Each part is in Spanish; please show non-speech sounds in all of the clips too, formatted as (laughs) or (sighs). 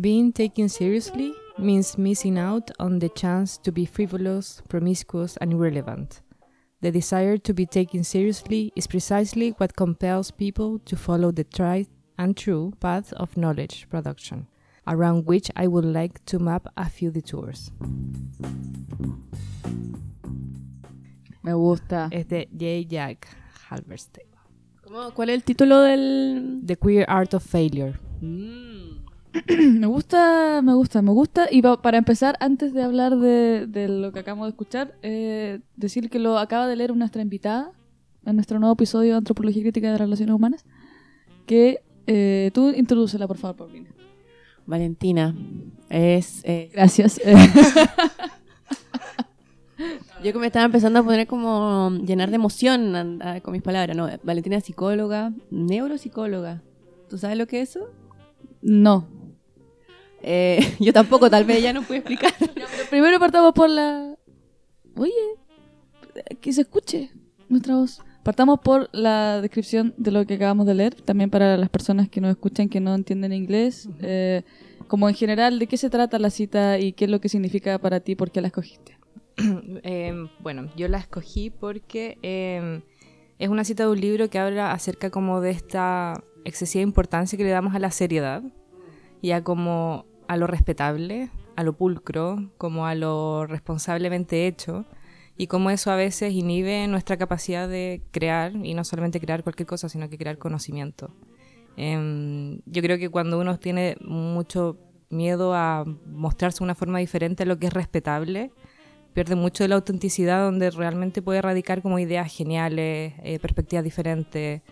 Being taken seriously means missing out on the chance to be frivolous, promiscuous, and irrelevant. The desire to be taken seriously is precisely what compels people to follow the tried and true path of knowledge production, around which I would like to map a few detours. Me gusta. Es de J. Jack Halberstein. ¿Cómo- ¿Cuál es el título del...? The Queer Art of Failure. Mm. (clears throat) me gusta, me gusta, me gusta. Y pa- para empezar, antes de hablar de, de lo que acabamos de escuchar, eh, decir que lo acaba de leer nuestra invitada en nuestro nuevo episodio de Antropología Crítica de Relaciones Humanas. Que eh, tú introdúcela, por favor, Paulina. Valentina. Es... eh, Gracias. (laughs) (laughs) yo que me estaba empezando a poner como llenar de emoción a- con mis palabras. No, Valentina es psicóloga, neuropsicóloga. ¿Tú sabes lo que es eso? no. Eh, (laughs) yo tampoco, tal vez ella no puede explicar. (laughs) Pero primero partamos por la... Oye, que se escuche nuestra voz. Partamos por la descripción de lo que acabamos de leer, también para las personas que nos escuchan que no entienden inglés. eh, como en general, ¿de qué se trata la cita y qué es lo que significa para ti? ¿Por qué la escogiste? Em, (clears throat) bueno, yo la escogí porque em, es una cita de un libro que habla acerca como de esta excesiva importancia que le damos a la seriedad y a como a lo respetable, a lo pulcro, como a lo responsablemente hecho y cómo eso a veces inhibe nuestra capacidad de crear y no solamente crear cualquier cosa, sino que crear conocimiento. Em, yo creo que cuando uno tiene mucho miedo a mostrarse de una forma diferente a lo que es respetable, pierde mucho de la autenticidad donde realmente puede radicar como ideas geniales, eh, perspectivas diferentes.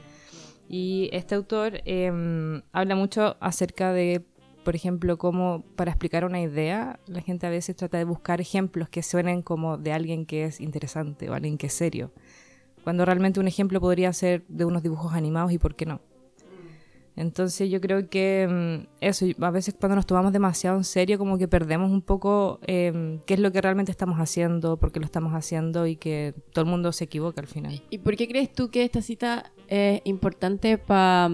Y este autor em, habla mucho acerca de, por ejemplo, cómo para explicar una idea, la gente a veces trata de buscar ejemplos que suenen como de alguien que es interesante o alguien que es serio, cuando realmente un ejemplo podría ser de unos dibujos animados y por qué no. Entonces yo creo que mm, eso, a veces cuando nos tomamos demasiado en serio como que perdemos un poco eh, qué es lo que realmente estamos haciendo, por qué lo estamos haciendo y que todo el mundo se equivoca al final. ¿Y por qué crees tú que esta cita es importante para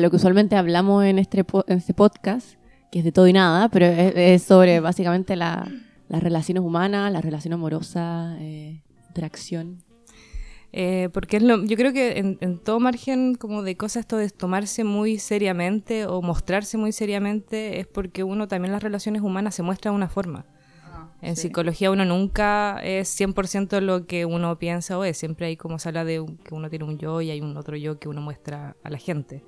lo que usualmente hablamos en este, po- en este podcast, que es de todo y nada, pero es, es sobre básicamente la- las relaciones humanas, la relación amorosa, eh, interacción? Eh, porque es lo, yo creo que en, en todo margen como de cosas esto de tomarse muy seriamente o mostrarse muy seriamente es porque uno también las relaciones humanas se muestra de una forma. En sí. psicología uno nunca es 100% lo que uno piensa o es. Siempre hay como se habla de un- que uno tiene un yo y hay un otro yo que uno muestra a la gente,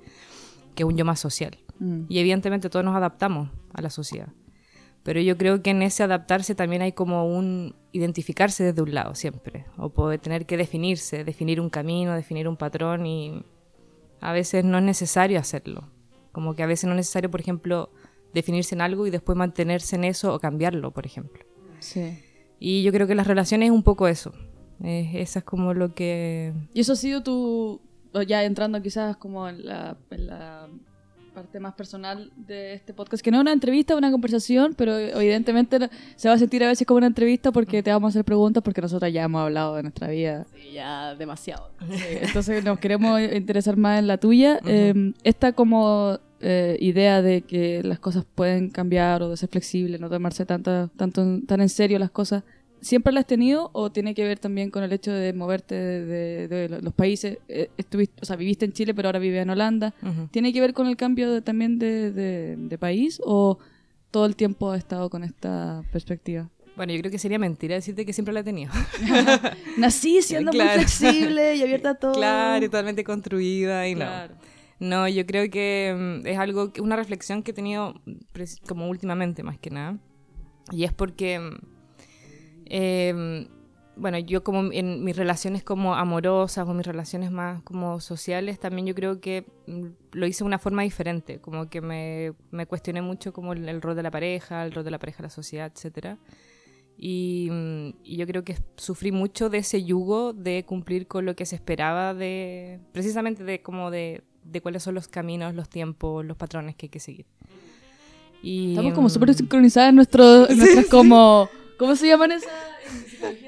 que un yo más social. Mm. Y evidentemente todos nos adaptamos a la sociedad. Pero yo creo que en ese adaptarse también hay como un identificarse desde un lado siempre. O poder tener que definirse, definir un camino, definir un patrón y a veces no es necesario hacerlo. Como que a veces no es necesario, por ejemplo, definirse en algo y después mantenerse en eso o cambiarlo, por ejemplo. Sí. Y yo creo que las relaciones es un poco eso. Eh, esa es como lo que... Y eso ha sido tu, o ya entrando quizás como en la, en la parte más personal de este podcast, que no es una entrevista, una conversación, pero evidentemente se va a sentir a veces como una entrevista porque te vamos a hacer preguntas porque nosotras ya hemos hablado de nuestra vida. Sí, ya demasiado. Entonces nos queremos interesar más en la tuya. Eh, esta como eh, idea de que las cosas pueden cambiar o de ser flexible, no tomarse tanto, tanto, tan en serio las cosas, ¿siempre la has tenido o tiene que ver también con el hecho de moverte de, de- de los países? Eh, estuviste, o sea, viviste en Chile pero ahora vives en Holanda. Ujú. ¿Tiene que ver con el cambio de- también de, país o todo el tiempo has estado con esta perspectiva? Bueno, yo creo que sería mentira decirte que siempre la he tenido. (laughs) Nací siendo Claro. muy flexible y abierta a todo. Claro, y totalmente construida y Claro. no. No, yo creo que mm, es algo, una reflexión que he tenido como últimamente más que nada. Y es porque, mm, eh, bueno, yo como en mis relaciones como amorosas o mis relaciones más como sociales, también yo creo que mm, lo hice de una forma diferente. Como que me, me cuestioné mucho como el, el rol de la pareja, el rol de la pareja la sociedad, etcétera. Y, mm, y yo creo que sufrí mucho de ese yugo de cumplir con lo que se esperaba de, precisamente de como de, de cuáles son los caminos, los tiempos, los patrones que hay que seguir. Y, Estamos como mm, súper sincronizadas en, nuestro, en (laughs) nuestras como... ¿Cómo se llaman esas?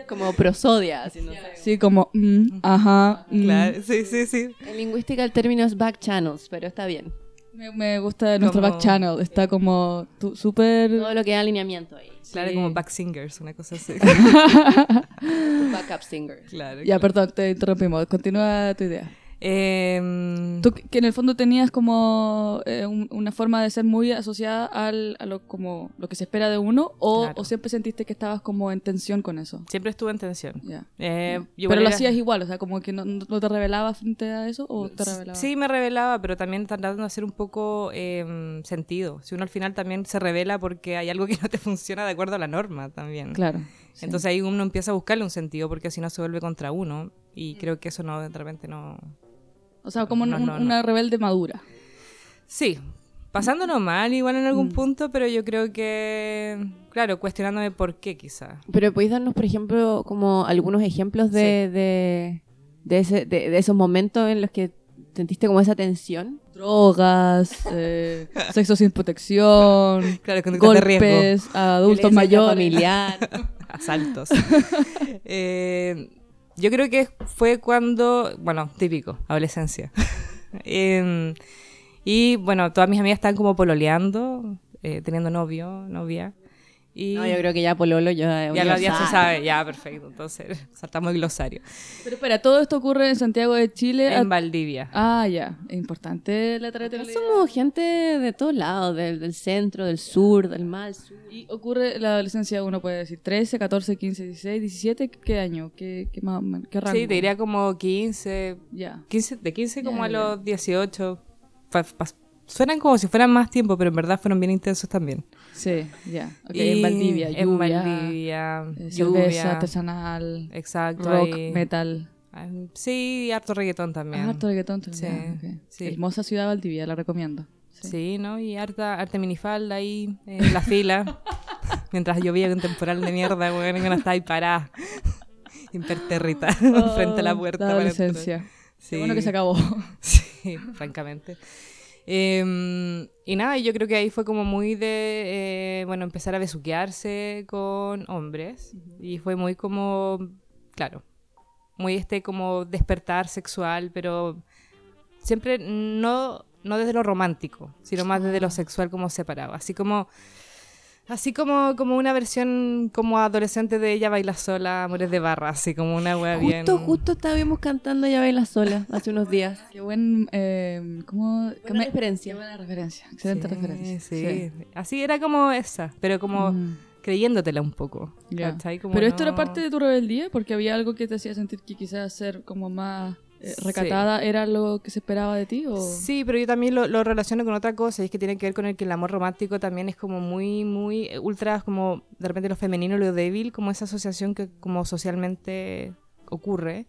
Como prosodia, así, no sé. Sí, como... mm, ajá. mm. Claro, sí, sí, sí. En lingüística el término es back channels, pero está bien. Me, me gusta nuestro Como- back channel, está como tu- súper... Todo lo que da alineamiento ahí. Claro, Sí. como back singers, una cosa así. (laughs) (laughs) Backup singer. claro. Ya, claro. perdón, te interrumpimos. Continúa tu idea. Em, Tú que en el fondo tenías como eh, un- una forma de ser muy asociada al, a lo, como, lo que se espera de uno o, Claro. o siempre sentiste que estabas como en tensión con eso. siempre estuve en tensión. Eh, Pero lo era- hacías igual, o sea, como que no, no te revelabas frente a eso o te revelabas. Sí, me revelaba, pero también tratando de hacer un poco em, sentido. Si uno al final también se revela porque hay algo que no te funciona de acuerdo a la norma también. Claro. sí. Entonces ahí uno empieza a buscarle un sentido porque si no se vuelve contra uno. Mm. Y creo que eso no, de repente no... o sea, como no, un- no, no. una rebelde madura. Sí, pasándolo mal igual en Mm. algún punto, pero yo creo que, claro, cuestionándome por qué quizá. Pero podéis darnos, por ejemplo, como algunos ejemplos de, de, de, ese- de- de esos momentos en los que sentiste como esa tensión. Drogas, eh, (laughs) sexo sin protección, Claro, de riesgo. golpes a adultos mayores. familiar. (laughs) asaltos. (laughs) Eh, yo creo que fue cuando, bueno, típico, adolescencia. (laughs) Em, y bueno, todas mis amigas estaban como pololeando, eh, teniendo novio, novia. Y No, yo creo que ya Pololo ya es ya, lo- ya se sabe, ya perfecto. Entonces, (laughs) saltamos el glosario. Pero espera, todo esto ocurre en Santiago de Chile. En a- Valdivia. Ah, ya. Es importante la territorialidad. somos gente de todos lados, del, del centro, del sur, del mal sur. Y ocurre la adolescencia, uno puede decir 13, 14, 15, 16, 17. ¿Qué año? ¿Qué, qué, más? ¿Qué rango? Sí, te diría como 15, Ya. 15 de 15 como Ya, a ya. los 18. Fa- pas- Suenan como si fueran más tiempo, pero en verdad fueron bien intensos también. Sí, ya. Ok, Y en Valdivia, En lluvia, Valdivia, eh, cerveza lluvia. artesanal, Exacto. rock, metal. Ah, Sí, y harto reggaetón también. Ah, harto reggaetón Sí, también. ya, ok. sí. Hermosa ciudad Valdivia, la recomiendo. Sí. Sí, ¿no? Y harta, harta minifalda ahí en la fila. (laughs) mientras llovía un temporal de mierda, weón, que no estaba ahí parada. (laughs) Impertérrita, frente a la puerta. Oh, La para adolescencia. Sí. Qué bueno que se acabó. (laughs) Sí, francamente. Em, y nada, yo creo que ahí fue como muy de, eh, bueno, empezar a besuquearse con hombres. Y fue muy como, claro, muy este como despertar sexual, pero siempre no, no desde lo romántico, sino más desde lo sexual como separado. Así como... Así como, como una versión como adolescente de ella baila sola, amores de barra, así como una wea bien... Justo, justo estábamos cantando Ya Baila Sola hace unos días. (laughs) Qué buen. Eh, ¿Cómo? qué me- referencia. Qué buena referencia. Excelente Sí, referencia. Sí. Así era como esa, pero como Mm, creyéndotela un poco. Como Pero esto era parte de tu rebeldía, porque había algo que te hacía sentir que quizás ser como más eh, Sí. recatada era lo que se esperaba de ti. ¿o? Sí, pero yo también lo, lo relaciono con otra cosa, y es que tiene que ver con el que el amor romántico también es como muy, muy ultra, como de repente lo femenino, lo débil, como esa asociación que como socialmente ocurre.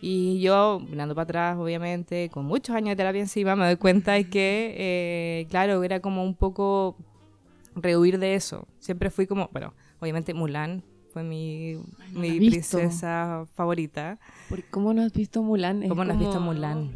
Y yo, mirando para atrás, obviamente, con muchos años de terapia encima, me doy cuenta de que, eh, claro, era como un poco rehuir de eso. Siempre fui como, bueno, obviamente Mulan fue mi, no mi princesa favorita. ¿Cómo no has visto Mulan? Es ¿Cómo no has visto Mulan?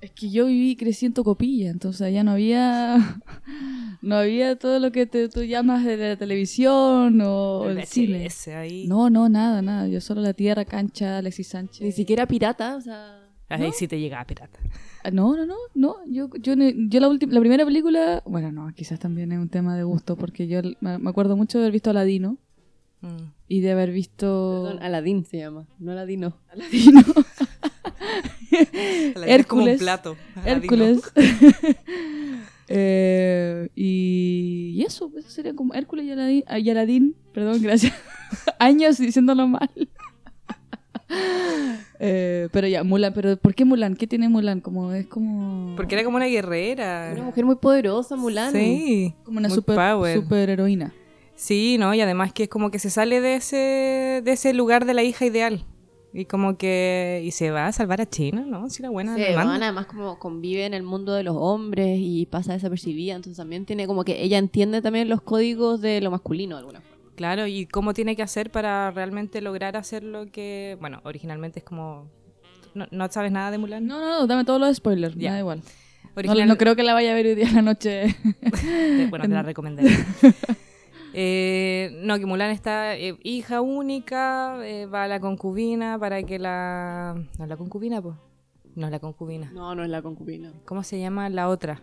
Es que yo viví en Tocopilla, entonces ya no había (laughs) no había todo lo que te, tú llamas de la televisión o el, El cine. Ahí. No, no, nada, nada. Yo solo la tierra, cancha, Alexis Sánchez. Ni siquiera pirata, o sea... Ahí sí te llega pirata. Ah, No, no, no, no. Yo, yo, yo la, última, la primera película, bueno, no, quizás también es un tema de gusto, porque yo me me acuerdo mucho de haber visto Aladino Mm. Y de haber visto Perdón, Aladdin se llama, no Aladino. Aladino, (laughs) La idea es como un Hércules. plato. Aladino. Hércules. (laughs) Eh, y, y eso, eso sería como Hércules y Aladín, y Aladín, perdón, gracias. (laughs) Años diciéndolo mal. Eh, pero ya, Mulan, pero ¿por qué Mulan? ¿Qué tiene Mulan? Como es como Porque era como una guerrera. Una mujer muy poderosa, Mulan. Sí. como una super, super heroína. Sí, ¿no? Y además que es como que se sale de ese, de ese lugar de la hija ideal. Y como que... Y se va a salvar a China, ¿no? Si la buena Se van, además como convive en el mundo de los hombres y pasa desapercibida, entonces también tiene como que ella entiende también los códigos de lo masculino de alguna forma. Claro, y cómo tiene que hacer para realmente lograr hacer lo que... Bueno, originalmente es como... ¿No, no sabes nada de Mulan? No, no, no, dame todos los spoilers, me Ya. da igual. No, Original- no creo que la vaya a ver hoy día en la noche. (laughs) Bueno, te la recomendaría. (laughs) Eh, no, que Mulan está eh, hija única, eh, va a la concubina para que la... ¿No es la concubina, pues? No es la concubina. No, no es la concubina. ¿Cómo se llama la otra?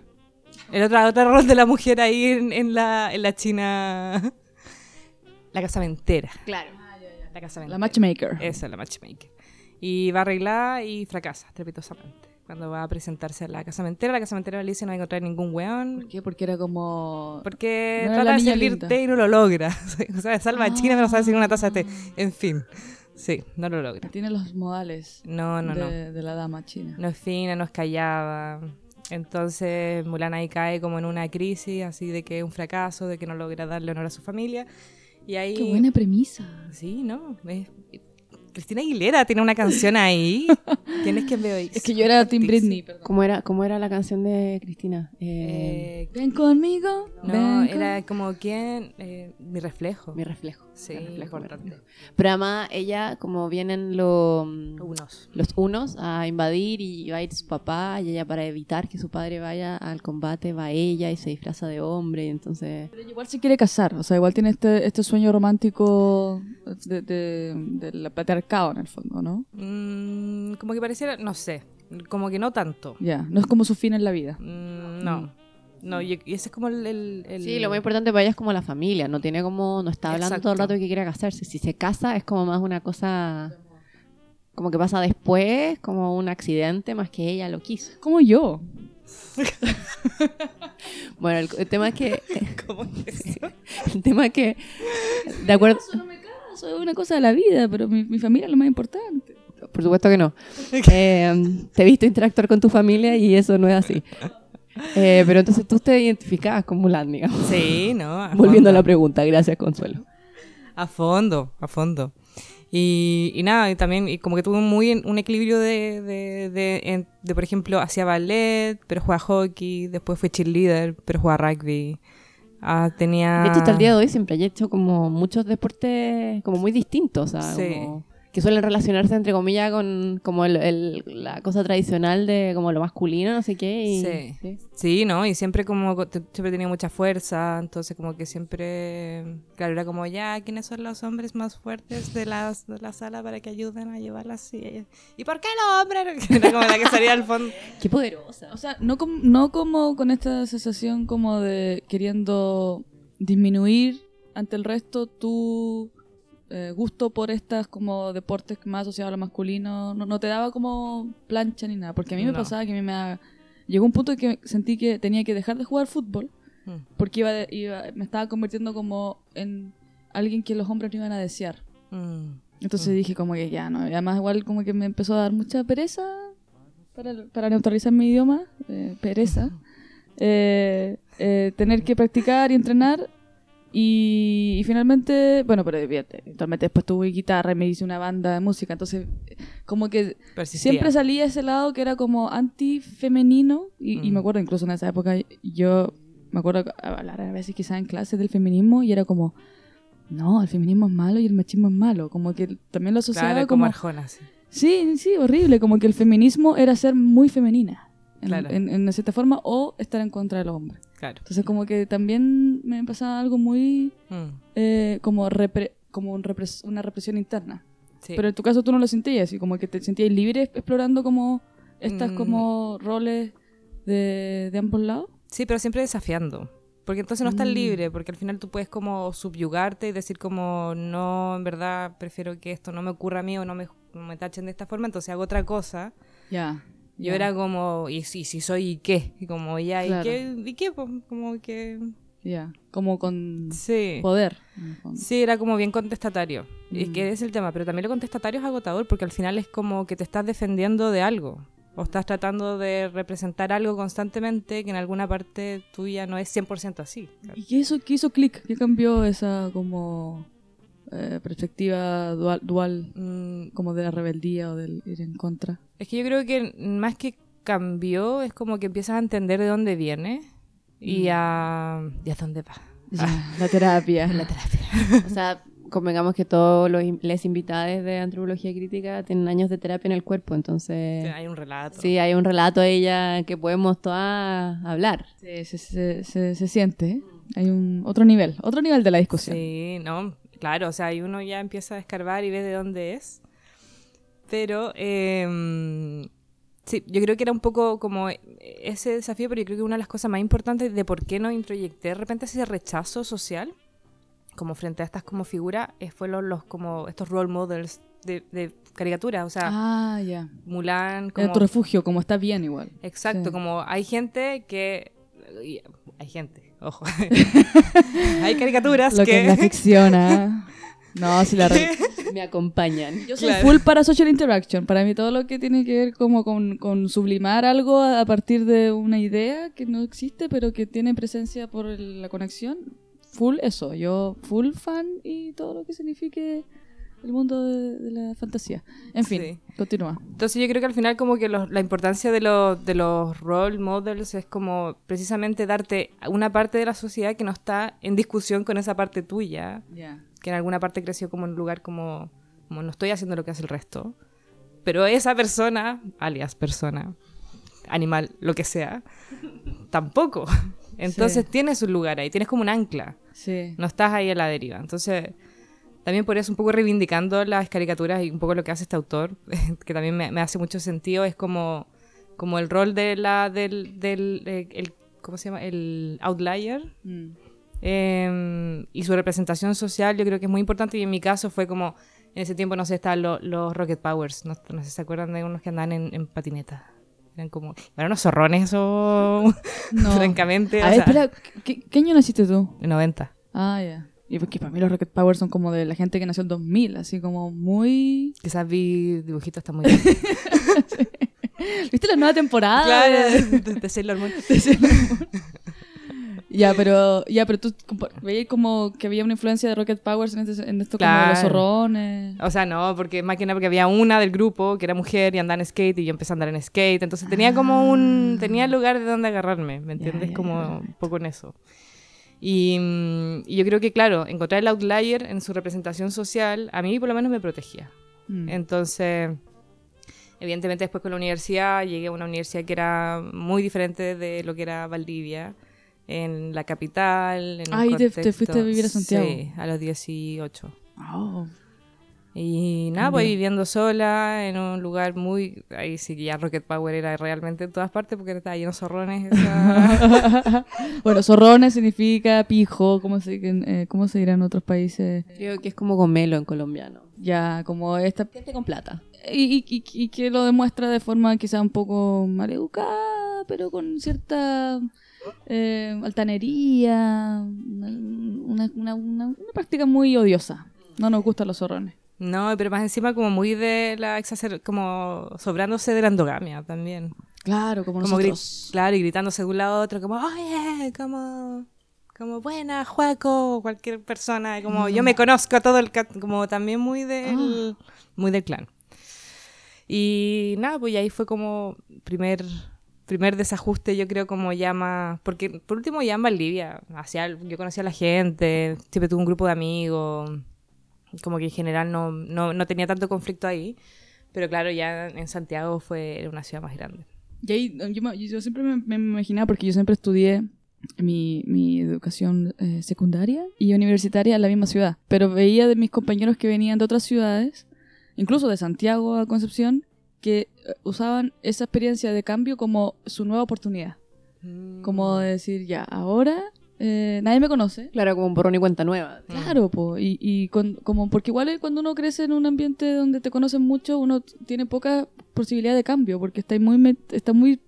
El otro, otro rol de la mujer ahí en, en la, en la China. (laughs) La casamentera. Claro. La casamentera. La matchmaker. Esa es la matchmaker. Y va arreglada y fracasa, estrepitosamente. Cuando va a presentarse a la casamentera, la casamentera le dice no va a encontrar ningún weón. ¿Por qué? Porque era como... Porque No trata de té y no lo logra. (laughs) o sea, salva a China, pero no sabe hacer una taza de té. Ah. En fin. Sí, no lo logra. Tiene los modales No, no, no. de, de la dama china. No es fina, no es callada. Entonces Mulan ahí cae como en una crisis, así de que es un fracaso, de que no logra darle honor a su familia. Y ahí... Qué buena premisa. Sí, ¿no? Es- Cristina Aguilera tiene una canción ahí. (laughs) ¿Quién es quien veo ahí? Es que yo era Team Britney, perdón. ¿Cómo era, ¿Cómo era la canción de Cristina? Eh, Eh, Ven conmigo. no, ven con- era como quién... Eh, mi reflejo. mi reflejo. Sí, Mi reflejo, importante. reflejo. Pero además ella, como vienen los... Unos. los unos a invadir y va a ir su papá y ella para evitar que su padre vaya al combate va ella y se disfraza de hombre y entonces Pero igual se quiere casar, o sea, igual tiene este, este sueño romántico de, de, del patriarcado en el fondo, ¿no? Mm, como que pareciera, no sé, como que no tanto. Ya, no es como su fin en la vida. Mm, no. No, y, ese es como el, el- el- sí lo más importante para ella es como la familia no tiene como no está hablando todo el Exacto. rato de que quiere casarse si se casa es como más una cosa como que pasa después como un accidente más que ella lo quiso Como yo. (laughs) bueno el, el tema es que (laughs) ¿Cómo es eso? (laughs) el tema es que de acuerdo no me caso, es una cosa de la vida, pero mi, mi familia es lo más importante. Por supuesto que no. (laughs) Eh, te he visto interactuar con tu familia y eso no es así. Eh, pero entonces tú te identificabas con Mulan, digamos. Sí, no. a (laughs) Volviendo a la fondo. pregunta, gracias Consuelo. A fondo, a fondo. Y, y nada, y también y como que tuvo muy en- un equilibrio de, de, de, de, por ejemplo, hacía ballet, pero juega hockey, después fue cheerleader, pero juega rugby. Ah, tenía... De hecho, hasta el día de hoy siempre he hecho como muchos deportes como muy distintos, o sea, Sí. como que suelen relacionarse entre comillas con como el, el- la cosa tradicional de como lo masculino, no sé qué. Y, Sí. Sí, ¿no? Y siempre como siempre tenía mucha fuerza, entonces como que siempre, claro, era como ya, ¿quiénes son los hombres más fuertes de, las, de la sala para que ayuden a llevarlas? Y, ¿Y por qué los hombres? (laughs) Era como la que salía al fondo. (laughs) Qué poderosa. O sea, no, com- no como con esta sensación como de queriendo disminuir ante el resto tu eh, gusto por estas como deportes más asociados a lo masculino. No, no te daba como plancha ni nada. Porque a mí me pasaba que a mí me daba- Llegó un punto en que sentí que tenía que dejar de jugar fútbol Mm. porque iba, de- iba- me estaba convirtiendo como en alguien que los hombres no iban a desear. Mm. Entonces dije como que ya, ¿no? Y además igual como que me empezó a dar mucha pereza para, para neutralizar mi idioma, eh, pereza, eh, tener que practicar y entrenar y, y finalmente, bueno, pero eventualmente después tuve guitarra y me hice una banda de música, entonces como que Persistía. siempre salía ese lado que era como anti-femenino y, y Mm. me acuerdo incluso en esa época yo me acuerdo hablar a veces quizás en clases del feminismo y era como no, el feminismo es malo y el machismo es malo, como que también lo asociaba Claro, como como Arjona, sí. sí, sí, horrible, como que el feminismo era ser muy femenina en, Claro. en- en cierta forma o estar en contra de los hombres. Claro. Entonces como que también me pasaba algo muy Mm. eh, como repre- como un repres- una represión interna. Sí. Pero en tu caso tú no lo sentías, así como que te sentías libre explorando como estas Mm. como roles de, de ambos lados. Sí, pero siempre desafiando. Porque entonces no estás Mm. libre, porque al final tú puedes como subyugarte y decir como, no, en verdad prefiero que esto no me ocurra a mí o no me, me tachen de esta forma, entonces hago otra cosa. Ya. Yo era como, y si, si soy, ¿y qué? Y como, ya, Claro. ¿y qué? ¿Y qué? Pues, como que... Ya, como con Sí. poder. Sí, era como bien contestatario. Y es Mm. que es el tema, pero también lo contestatario es agotador porque al final es como que te estás defendiendo de algo. O estás tratando de representar algo constantemente que en alguna parte tuya no es 100% así. ¿Y qué hizo, qué hizo clic? ¿Qué cambió esa como eh, perspectiva dual, dual Mm, como de la rebeldía o del ir en contra? es que yo creo que más que cambió, es como que empiezas a entender de dónde viene y a, y a dónde va. Ya, la terapia. (laughs) La terapia. (laughs) O sea, convengamos que todos los les invitados de antropología crítica tienen años de terapia en el cuerpo, entonces Hay un relato. sí, hay un relato de ella que podemos todas hablar. Sí, se, se, se, se siente. ¿eh? Hay un otro nivel, otro nivel de la discusión. Sí, no, claro, o sea, ahí uno ya empieza a escarbar y ve de dónde es. Pero, eh, Sí, yo creo que era un poco como ese desafío, pero yo creo que una de las cosas más importantes de por qué no introyecté de repente ese rechazo social, como frente a estas como figuras, eh, fue los, los como estos role models de, de caricatura, o sea, Ah. Mulan, Era como... tu refugio, como está bien igual. Exacto, Sí. como hay gente que... y- Hay gente, ojo. (laughs) hay caricaturas Lo que que... es la (laughs) ficción, ¿ah? No, si la re- (laughs) Me acompañan. Yo soy Claro. full para social interaction. Para mí todo lo que tiene que ver como con, con sublimar algo a partir de una idea que no existe, pero que tiene presencia por la conexión, full eso. Yo full fan y todo lo que signifique el mundo de, de la fantasía. En fin, Sí. continúa. Entonces yo creo que al final como que los- la importancia de, los de los role models es como precisamente darte una parte de la sociedad que no está en discusión con esa parte tuya, Ya. que en alguna parte creció como en un lugar como, como no estoy haciendo lo que hace el resto, pero esa persona, alias persona, animal, lo que sea, (laughs) tampoco. Entonces Sí. tienes un lugar ahí, tienes como un ancla, Sí. no estás ahí a la deriva. Entonces también por eso un poco reivindicando las caricaturas y un poco lo que hace este autor, (laughs) que también me, me hace mucho sentido, es como, como el rol de la, del, del eh, el, ¿cómo se llama? El outlier. Mm. eh, y su representación social yo creo que es muy importante y en mi caso fue como, en ese tiempo no sé, estaban lo- los Rocket Powers, no, no sé si se acuerdan de unos que andaban en, en patineta. Eran como, eran unos zorrones o No. (laughs) francamente. A o ver, sea, espera, ¿qué, qué año naciste tú? en 90. Ah, ya. Y porque para mí los Rocket Power son como de la gente que nació en 2000, así como muy... Quizás vi dibujitos hasta muy bien. (laughs) ¿Viste la nueva temporada? claro, de, de Sailor Moon. Ya, pero, ya, pero tú veías como que había una influencia de Rocket Powers en, este- en esto como de los Claro. zorrones. O sea, no, porque más que nada porque había una del grupo que era mujer y andaba en skate y yo empecé a andar en skate. Entonces tenía como un... Tenía lugar de donde agarrarme, ¿me entiendes? ya, como ya. un poco en eso. Y, mm, y yo creo que, claro, encontrar el outlier en su representación social, a mí por lo menos me protegía. Mm. Entonces, evidentemente después con la universidad, llegué a una universidad que era muy diferente de lo que era Valdivia, en la capital. En Ay, te- te fuiste a vivir a Santiago. Sí, a los 18. Oh. Y nada, pues viviendo sola en un lugar muy... Ahí sí que ya Rocket Power era realmente en todas partes porque estaba lleno de zorrones. esa- (laughs) bueno, zorrones significa pijo, ¿cómo se, eh, ¿cómo se dirá en otros países? Creo que es como gomelo en colombiano. Ya, como esta... Gente con plata. Y, y- y- y que lo demuestra de forma quizá un poco maleducada, pero con cierta eh, altanería, una, una- una- una práctica muy odiosa. No nos gustan los zorrones. No, pero más encima como muy de la exacer... como sobrándose de la endogamia también. Claro, como, Como nosotros. claro, y gritándose de un lado a otro como, oye, como... Como buena, Juaco, cualquier persona, como yo me conozco a todo el... ca-", Como también muy del... Muy del clan. Y nada, pues ahí fue como primer primer desajuste, yo creo, como llama, porque por último ya en Valdivia, hacia, yo conocía a la gente, siempre tuve un grupo de amigos, como que en general no, no, no tenía tanto conflicto ahí, pero claro, ya en Santiago fue una ciudad más grande. Y ahí yo, me- yo siempre me, me imaginaba, porque yo siempre estudié mi, mi educación eh, secundaria y universitaria en la misma ciudad, pero veía de mis compañeros que venían de otras ciudades, incluso de Santiago a Concepción, que eh, usaban esa experiencia de cambio como su nueva oportunidad. Como de decir, ya, ahora eh, nadie me conoce. Claro, como un borrón y cuenta nueva. Claro, po, y, y con- como porque igual cuando uno crece en un ambiente donde te conocen mucho, uno tiene poca posibilidad de cambio, porque está muy, está muy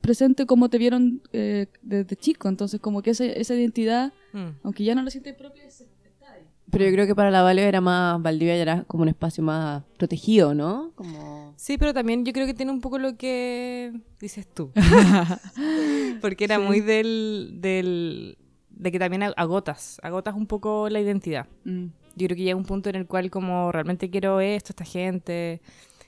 presente como te vieron eh, desde chico, entonces como que esa, esa identidad, Mm. aunque ya no la sientes propia, es- está ahí. Pero yo creo que para la Vale era más, Valdivia ya era como un espacio más protegido, ¿no? Como... Sí, pero también yo creo que tiene un poco lo que dices tú. (laughs) Porque era Sí. muy del, del... de que también ag- agotas, agotas un poco la identidad. Mm. Yo creo que llega un punto en el cual como realmente quiero esto, esta gente.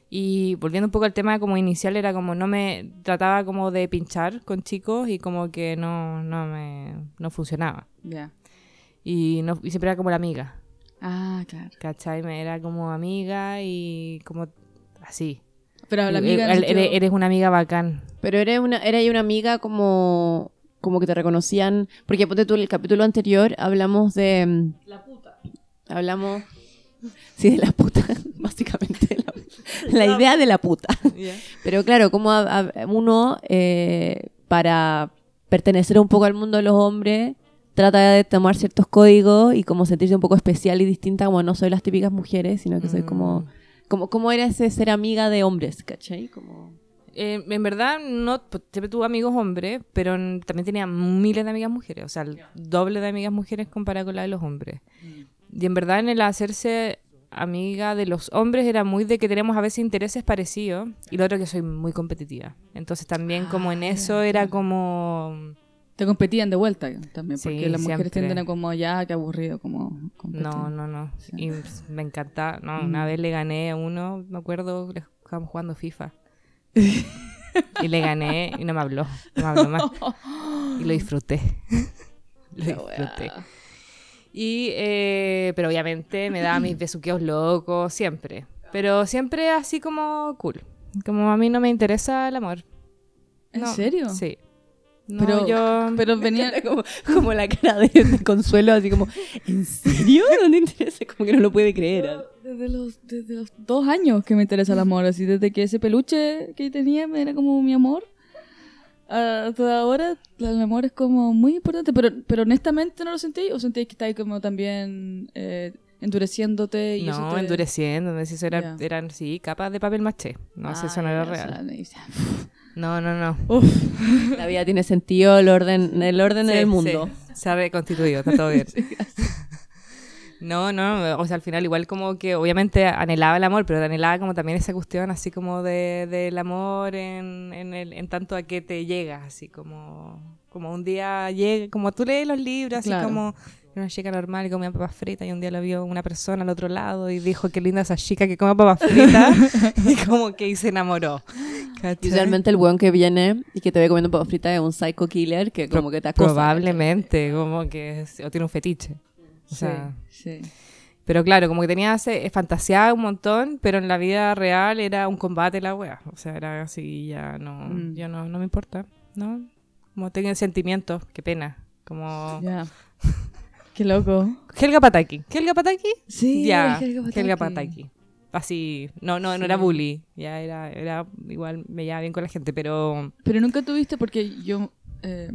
Y volviendo un poco al tema como inicial, era como no me trataba como de pinchar con chicos y como que no, no me no funcionaba. Ya. Y, no, y siempre era como la amiga, Ah, claro. ¿cachai? Me era como amiga y como así. Pero la amiga... eres, eres una amiga bacán. Pero era una, era ahí una amiga como, como que te reconocían. Porque ponte tú, en el capítulo anterior hablamos de. La puta. Hablamos. Sí, de la puta, (laughs) básicamente. la- la idea de la puta. Pero claro, como a- a- uno, eh, para pertenecer un poco al mundo de los hombres, trata de tomar ciertos códigos y como sentirse un poco especial y distinta, como no soy las típicas mujeres, sino que soy como... Mm. como ¿Cómo era ese ser amiga de hombres, cachai? Como... Eh, en verdad, no, pues, siempre tuve amigos hombres, pero también tenía miles de amigas mujeres, o sea, el doble de amigas mujeres comparado con la de los hombres. Y en verdad, en el hacerse amiga de los hombres era muy de que tenemos a veces intereses parecidos, y lo otro que soy muy competitiva. Entonces también como en eso era como... Te competían de vuelta también, Sí, porque las mujeres tienden a como ya, qué aburrido, como competir. No, no, no. Sí. Y me encanta. No, una vez le gané a uno, me acuerdo, estábamos jugando FIFA. (laughs) y le gané y no me habló. No me habló más. Y lo disfruté. (laughs) lo disfruté. Y, eh, pero obviamente me daba mis besuqueos locos, siempre. Pero siempre así como cool. Como a mí no me interesa el amor. ¿En No, serio? Sí. No, Pero- yo... Pero (laughs) venía... como, como la cara de, de Consuelo, así como, ¿en serio? ¿No te interesa? Como que no lo puede creer. Desde los, desde los dos años que me interesa el amor, así desde que ese peluche que tenía era como mi amor. Hasta ahora el amor es como muy importante, pero, pero honestamente no lo sentí o sentí que estáis como también eh, endureciéndote y eso No, te- endureciendo, si eso era, Ya. eran, sí, capas de papel maché. No, si eso no Ah, era o real. sea, me dice, No, no, no. La vida tiene sentido, el orden, el orden Sí, del mundo. sí, Se ha reconstituido, está todo bien. (laughs) No, no, o sea, al final igual como que obviamente anhelaba el amor, pero anhelaba como también esa cuestión así como de, del amor en, en, el, en tanto a que te llega, así como, como un día llega, como tú lees los libros, así Claro. como una chica normal que comía papas fritas y un día lo vio una persona al otro lado y dijo qué linda esa chica que come papas fritas (laughs) (laughs) y como que y se enamoró. Y usualmente el weón que viene y que te ve comiendo papas fritas es un psycho killer que como que te acosa. Probablemente, como que es- o tiene un fetiche. O sí, sea, sí. Pero claro, como que tenía ese, fantaseaba un montón, pero en la vida real era un combate la wea. O sea, era así, ya no, Mm. ya no, no me importa, ¿no? Como tengo sentimientos, qué pena. Como Ya. Qué loco. Helga Pataki. ¿Helga Pataki? Sí, ya, Helga Pataki. Helga Pataki. Así, no, no, no era bully, ya era, era igual, me llevaba bien con la gente, pero Pero nunca tuviste, porque yo, eh,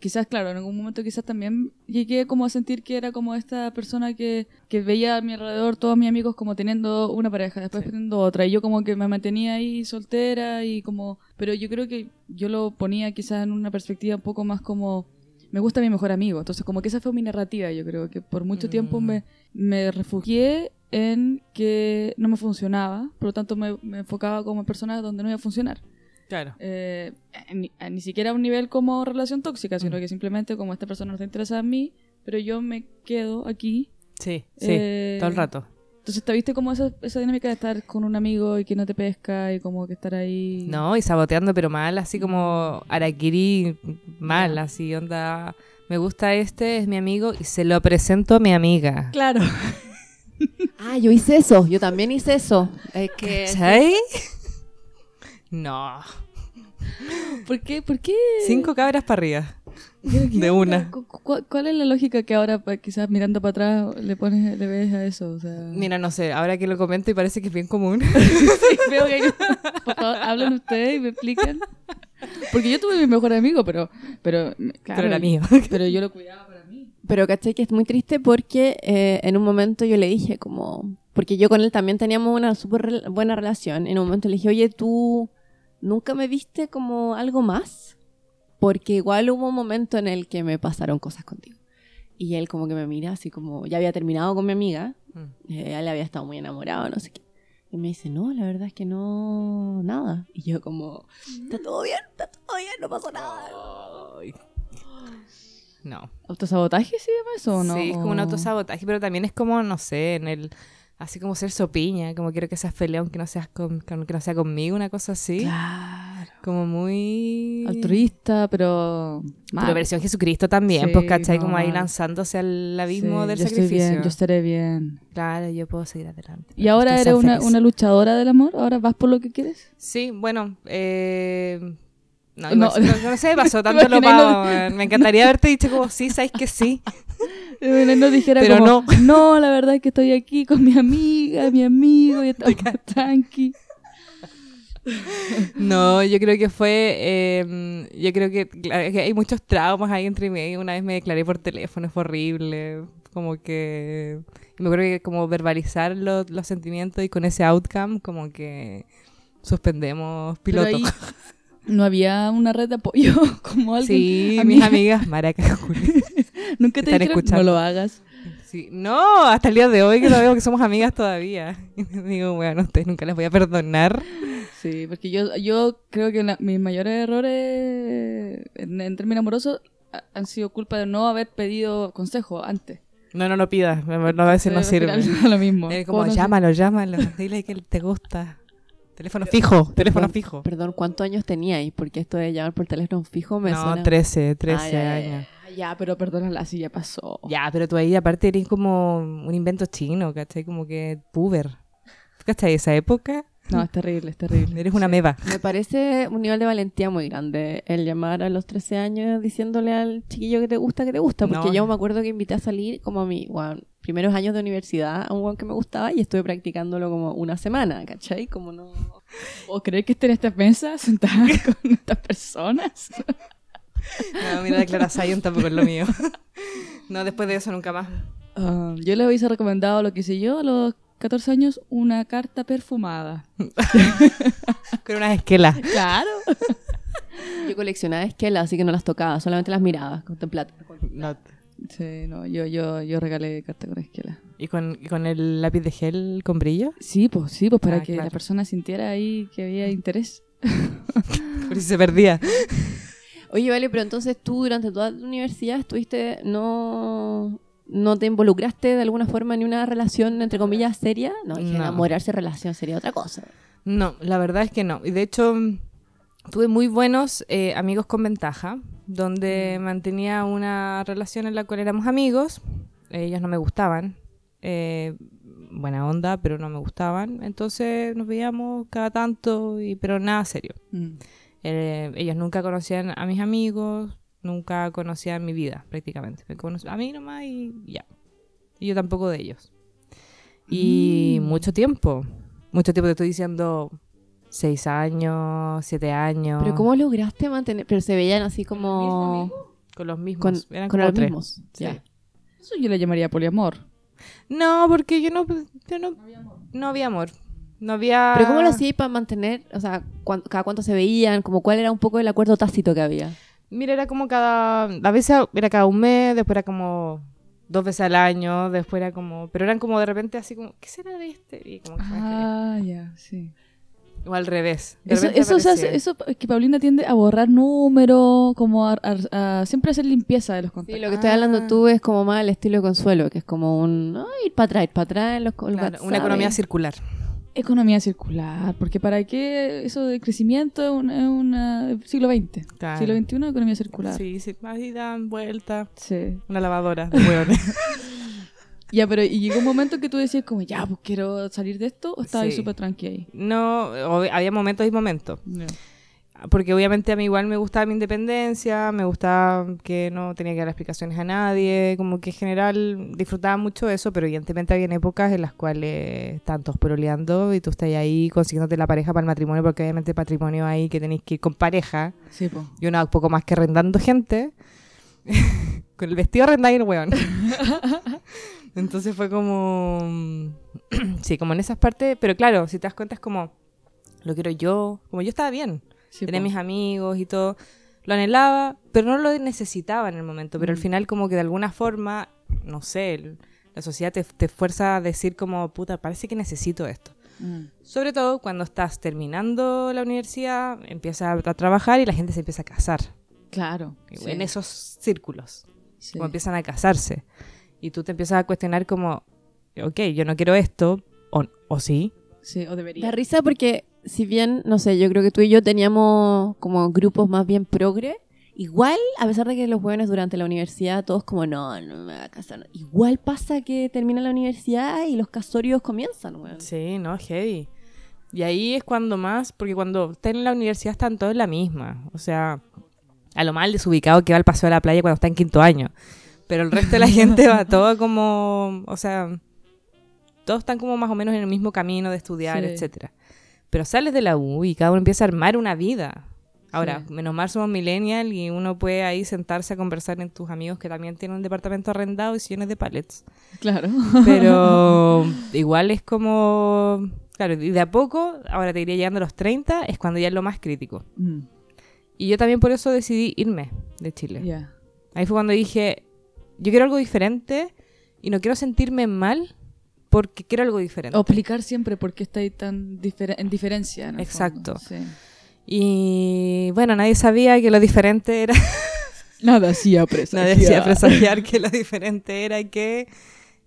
quizás, claro, en algún momento quizás también llegué como a sentir que era como esta persona que, que veía a mi alrededor todos mis amigos como teniendo una pareja, después Sí. teniendo otra, y yo como que me mantenía ahí soltera y como... Pero yo creo que yo lo ponía quizás en una perspectiva un poco más como... Me gusta mi mejor amigo, entonces como que esa fue mi narrativa, yo creo que por mucho tiempo Mm. me, me refugié en que no me funcionaba, por lo tanto me, me enfocaba como en personas donde no iba a funcionar claro. eh, ni, ni siquiera a un nivel como relación tóxica, sino Mm. que simplemente como esta persona no está interesada en mí, pero yo me quedo aquí. Sí, sí, eh, todo el rato. Entonces, ¿te viste como esa, esa dinámica de estar con un amigo y que no te pesca y como que estar ahí? No, y saboteando, pero mal, así como Araquiri, mal, así, onda. Me gusta este, es mi amigo, y se lo presento a mi amiga. Claro. (laughs) Ah, yo hice eso, yo también hice eso. Es que ¿Cachai? No. ¿Por qué? ¿Por qué? Cinco cabras para arriba. ¿Pero qué de una. ¿Cu- cu- ¿Cuál es la lógica que ahora, quizás mirando para atrás, le pones, le ves a eso? O sea... Mira, no sé, ahora que lo comento y parece que es bien común. (laughs) Sí, veo que hay- Por favor, hablen ustedes y me explican. Porque yo tuve mi mejor amigo, pero... Pero, claro, Pero era mío. (laughs) Pero yo lo cuidaba para mí. Pero caché que es muy triste porque eh, en un momento yo le dije como... Porque yo con él también teníamos una súper rel- buena relación. En un momento le dije, oye, ¿tú nunca me viste como algo más? Porque igual hubo un momento en el que me pasaron cosas contigo. Y él como que me mira así como... Ya había terminado con mi amiga. Mm. eh, él había estado muy enamorado, no sé qué. Y me dice, no, la verdad es que no... Nada. Y yo como... Está todo bien, está todo bien, no pasó nada. Ay. No. ¿Autosabotaje se llama eso o no? Sí, es como un autosabotaje, pero también es como, no sé, en el. Así como ser sopiña, como quiero que seas peleón, que no seas con, con- que no sea conmigo, una cosa así. Claro. Como muy. Altruista, pero... mal. Pero versión Jesucristo también, Sí, pues, ¿cachai? no, como ahí lanzándose al abismo Sí, del yo estoy sacrificio. bien, yo estaré bien. Claro, yo puedo seguir adelante. ¿Y ahora eres una, feliz. una luchadora del amor? ¿Ahora vas por lo que quieres? Sí, bueno, eh... No, No. no, no sé, pasó (laughs) ¿Te tanto lo weón. Me encantaría haberte dicho como, sí, sabes que sí. (laughs) No dijera Pero como, no. la verdad es que estoy aquí con mi amiga, mi amigo, y estamos (laughs) tranqui. No, yo creo que fue. eh, yo creo que, claro, que hay muchos traumas ahí entre medio. Una vez me declaré por teléfono, fue horrible. Como que. me acuerdo que, como verbalizar los, los sentimientos y con ese outcome, como que suspendemos Pero piloto. ahí no había una red de apoyo (laughs) como alguien. Sí, amiga, mis amigas, (laughs) Maracas. (laughs) Nunca te están dijeron, escuchando. no lo hagas. Sí. No, hasta el día de hoy que lo veo que somos amigas todavía. Y digo, bueno, a ustedes nunca les voy a perdonar. Sí, porque yo, yo creo que la- mis mayores errores en, en términos amorosos ha- han sido culpa de no haber pedido consejo antes. No, no lo pidas, no, a veces no sirve. lo mismo. Es como, ¿Cómo no llámalo, llámalo, dile que te gusta. Teléfono fijo, teléfono Perdón, fijo. Perdón, ¿cuántos años teníais? Porque esto de llamar por teléfono fijo me No, suena... 13, 13 Ah, ya, ya, ya. años. Ya, pero perdónala, así ya pasó. Ya, pero tú ahí aparte eres como un invento chino, ¿cachai? Como que puber. ¿Tú ¿Cachai? Esa época No, es terrible, es terrible. eres una meba. Me parece un nivel de valentía muy grande el llamar a los 13 años diciéndole al chiquillo que te gusta que te gusta. Porque No. yo me acuerdo que invité a salir como a mi bueno, primeros años de universidad a un weón que me gustaba y estuve practicándolo como una semana, ¿cachai? Como no... ¿O creer que esté en esta mesa (laughs) sentada (laughs) con estas personas? No, mira, la Clara Zion tampoco es lo mío. No, después de eso nunca más. Ah, yo le hubiese recomendado lo que hice yo a los 14 años, una carta perfumada. (laughs) Con unas esquelas. Claro. Yo coleccionaba esquelas, así que no las tocaba, solamente las miraba, contemplaba. No. Sí, no, yo, yo, yo regalé carta con esquela. ¿Y con, y con el lápiz de gel con brillo? Sí, pues sí, pues para Ah, que claro. la persona sintiera ahí que había (laughs) interés. Por si se perdía. (laughs) Oye, vale, pero entonces tú durante toda la universidad estuviste, no, no te involucraste de alguna forma en una relación, entre comillas, seria. No, dije, No. enamorarse de relación sería otra cosa. No, la verdad es que no. Y de hecho, tuve muy buenos eh, amigos con ventaja, donde mantenía una relación en la cual éramos amigos. Ellos no me gustaban. eh, buena onda, pero no me gustaban. Entonces nos veíamos cada tanto, y, pero nada serio. Mm. Eh, ellos nunca conocían a mis amigos, nunca conocían mi vida, prácticamente. Me conoc- a mí nomás y ya. Y yo tampoco de ellos. Y Mm. mucho tiempo. Mucho tiempo te estoy diciendo seis años, siete años. Pero ¿cómo lograste mantener? Pero se veían así como... Con los mismos. Con, Eran con como los tres. mismos. Sí. Ya. Eso yo le llamaría poliamor. No, porque yo no, yo no, no había amor. No había. Pero ¿cómo lo hacías para mantener? O sea, cuán- cada cuánto se veían, como cuál era un poco el acuerdo tácito que había. Mira, era como cada. A veces era cada un mes, después era como dos veces al año, después era como. Pero eran como de repente así como, ¿qué será de este? Y como que se Ah, ya, sí. O al revés. Eso, repente eso, se hace- aparecía. eso es que Paulina tiende a borrar números, como a, a- a siempre hacer limpieza de los Sí, contactos. lo que estás hablando Ah. tú es como más el estilo de consuelo, que es como un... ir para atrás, ir para atrás en los, los Claro, WhatsApp. una economía circular. Economía circular, porque para qué eso de crecimiento es un- es una siglo XX. Claro. Siglo XXI, economía circular. Sí, sí, ahí dan vuelta. Sí. Una lavadora de hueones. (laughs) Ya, pero y llegó un momento que tú decías como, ya, pues quiero salir de esto, o estaba ahí Sí. súper tranqui ahí. no, había momentos y momentos. Porque obviamente a mí igual me gustaba mi independencia, me gustaba que no tenía que dar explicaciones a nadie, como que en general disfrutaba mucho eso, pero evidentemente había épocas en las cuales están todos pololeando y tú estás ahí consiguiéndote la pareja para el matrimonio, porque obviamente el matrimonio ahí que tenéis que ir con pareja Sí, pues. y uno un poco más que arrendando gente, (laughs) con el vestido arrendado y el weón. (laughs) Entonces fue como, (clears throat) sí, como en esas partes, pero claro, si te das cuenta es como, lo quiero yo, como yo estaba bien Sí, tenía po. mis amigos y todo. Lo anhelaba, pero no lo necesitaba en el momento. Pero al Mm. final como que de alguna forma, no sé, la sociedad te, te fuerza a decir como, puta, parece que necesito esto. Mm. Sobre todo cuando estás terminando la universidad, empiezas a, a trabajar y la gente se empieza a casar. Claro. sí, En esos círculos, sí. como empiezan a casarse. Y tú te empiezas a cuestionar como, ok, yo no quiero esto, o, o sí. Sí, o debería. Da risa porque, si bien, no sé, yo creo que tú y yo teníamos como grupos más bien progre, igual, a pesar de que los jóvenes durante la universidad, todos como, no, no me voy a casar. Igual pasa que termina la universidad y los casorios comienzan, weón. Sí, no, heavy. Y ahí es cuando más, porque cuando están en la universidad están todos en la misma. O sea, a lo mal desubicado que va al paseo a la playa cuando está en quinto año. Pero el resto de la gente va (laughs) todo como, o sea, todos están como más o menos en el mismo camino de estudiar, Sí. etcétera. Pero sales de la U y cada uno empieza a armar una vida. Ahora, Sí. menos mal somos millennial y uno puede ahí sentarse a conversar en tus amigos que también tienen un departamento arrendado y sillones de pallets. Claro. Pero (laughs) igual es como... Claro, y de a poco, ahora te iría llegando a los 30, es cuando ya es lo más crítico. Mm, Y yo también por eso decidí irme de Chile. ya. Ahí fue cuando dije, yo quiero algo diferente y no quiero sentirme mal porque quiero algo diferente. O explicar siempre por qué estáis tan en diferencia. en Exacto. Sí. Y bueno, nadie sabía que lo diferente era... (laughs) Nada hacía presa. nadie hacía presagiar que lo diferente era que